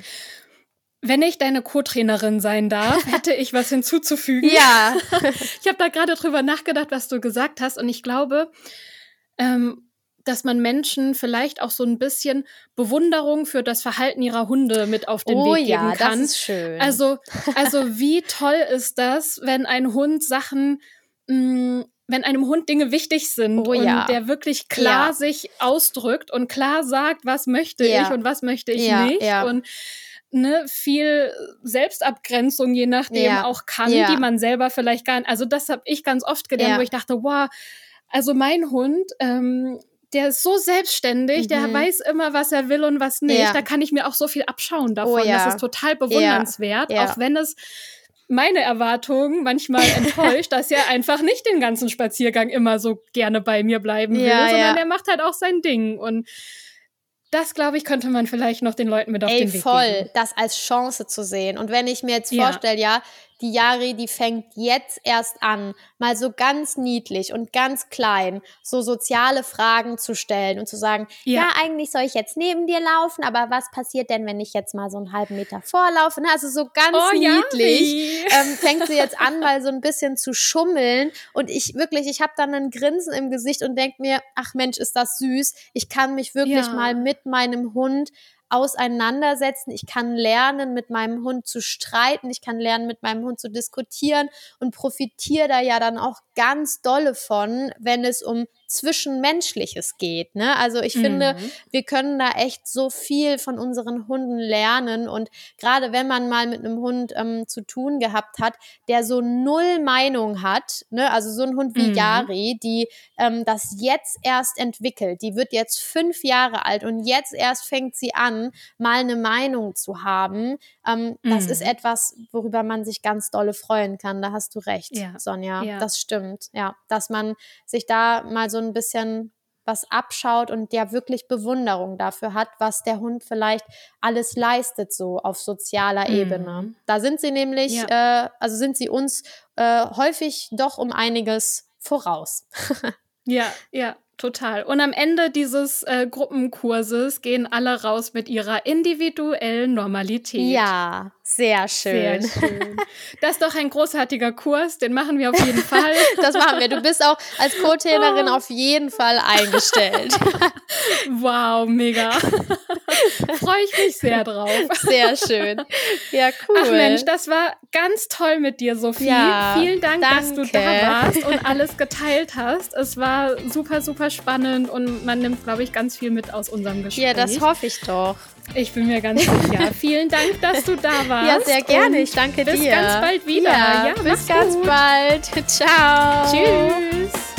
Wenn ich deine Co-Trainerin sein darf, hätte ich was hinzuzufügen. ja. ich habe da gerade drüber nachgedacht, was du gesagt hast, und ich glaube, ähm, dass man Menschen vielleicht auch so ein bisschen Bewunderung für das Verhalten ihrer Hunde mit auf den oh, Weg geben ja, kann. Das ist schön. Also, also wie toll ist das, wenn ein Hund Sachen, mh, wenn einem Hund Dinge wichtig sind Oh, und ja. der wirklich klar Ja. sich ausdrückt und klar sagt, was möchte Ja. ich und was möchte ich nicht und ne, viel Selbstabgrenzung je nachdem auch kann, die man selber vielleicht gar nicht. Also das habe ich ganz oft gelernt, wo ich dachte, wow, also mein Hund, ähm, der ist so selbstständig, der Mhm. weiß immer, was er will und was nicht. Da kann ich mir auch so viel abschauen davon. Oh. Das ist total bewundernswert, auch wenn es meine Erwartungen manchmal enttäuscht, dass er einfach nicht den ganzen Spaziergang immer so gerne bei mir bleiben will, Ja, sondern ja. er macht halt auch sein Ding. Und das, glaube ich, könnte man vielleicht noch den Leuten mit auf Ey, den Weg voll, geben. das als Chance zu sehen. Und wenn ich mir jetzt Ja. vorstelle, ja, die Yari, die fängt jetzt erst an, mal so ganz niedlich und ganz klein so soziale Fragen zu stellen und zu sagen, Ja. ja, eigentlich soll ich jetzt neben dir laufen, aber was passiert denn, wenn ich jetzt mal so einen halben Meter vorlaufe? Ne? Also so ganz Oh, niedlich ähm, fängt sie jetzt an, mal so ein bisschen zu schummeln. Und ich wirklich, ich habe dann ein Grinsen im Gesicht und denke mir, ach Mensch, ist das süß. Ich kann mich wirklich Ja. mal mit meinem Hund auseinandersetzen. Ich kann lernen, mit meinem Hund zu streiten. Ich kann lernen, mit meinem Hund zu diskutieren und profitiere da ja dann auch ganz dolle von, wenn es um Zwischenmenschliches geht. Ne? Also ich finde, Mhm. wir können da echt so viel von unseren Hunden lernen. Und gerade wenn man mal mit einem Hund ähm, zu tun gehabt hat, der so null Meinung hat, ne? also so ein Hund wie Mhm. Yari, die ähm, das jetzt erst entwickelt, die wird jetzt fünf Jahre alt und jetzt erst fängt sie an, mal eine Meinung zu haben. Ähm, Das Mhm. ist etwas, worüber man sich ganz dolle freuen kann. Da hast du recht, Ja. Sonja. Ja. Das stimmt. Ja, dass man sich da mal so ein bisschen was abschaut und ja wirklich Bewunderung dafür hat, was der Hund vielleicht alles leistet, so auf sozialer Mhm. Ebene. Da sind sie nämlich, äh, also sind sie uns äh, häufig doch um einiges voraus. Ja, ja, total. Und am Ende dieses äh, Gruppenkurses gehen alle raus mit ihrer individuellen Normalität. Ja, sehr schön. Sehr schön. Das ist doch ein großartiger Kurs, den machen wir auf jeden Fall. Das machen wir. Du bist auch als Co-Trainerin auf jeden Fall eingestellt. Wow, mega. Freue ich mich sehr drauf. Sehr schön. Ja, cool. Ach Mensch, das war ganz toll mit dir, Sophie. Ja, Vielen Dank, dass du da danke. warst und alles geteilt hast. Es war super, super spannend und man nimmt, glaube ich, ganz viel mit aus unserem Gespräch. ja, das hoffe ich doch. Ich bin mir ganz sicher. Vielen Dank, dass du da warst. Ja, sehr gerne. Ich danke bis dir. ganz bald wieder. Ja, Ja, bis ganz gut. bald. Ciao. Tschüss.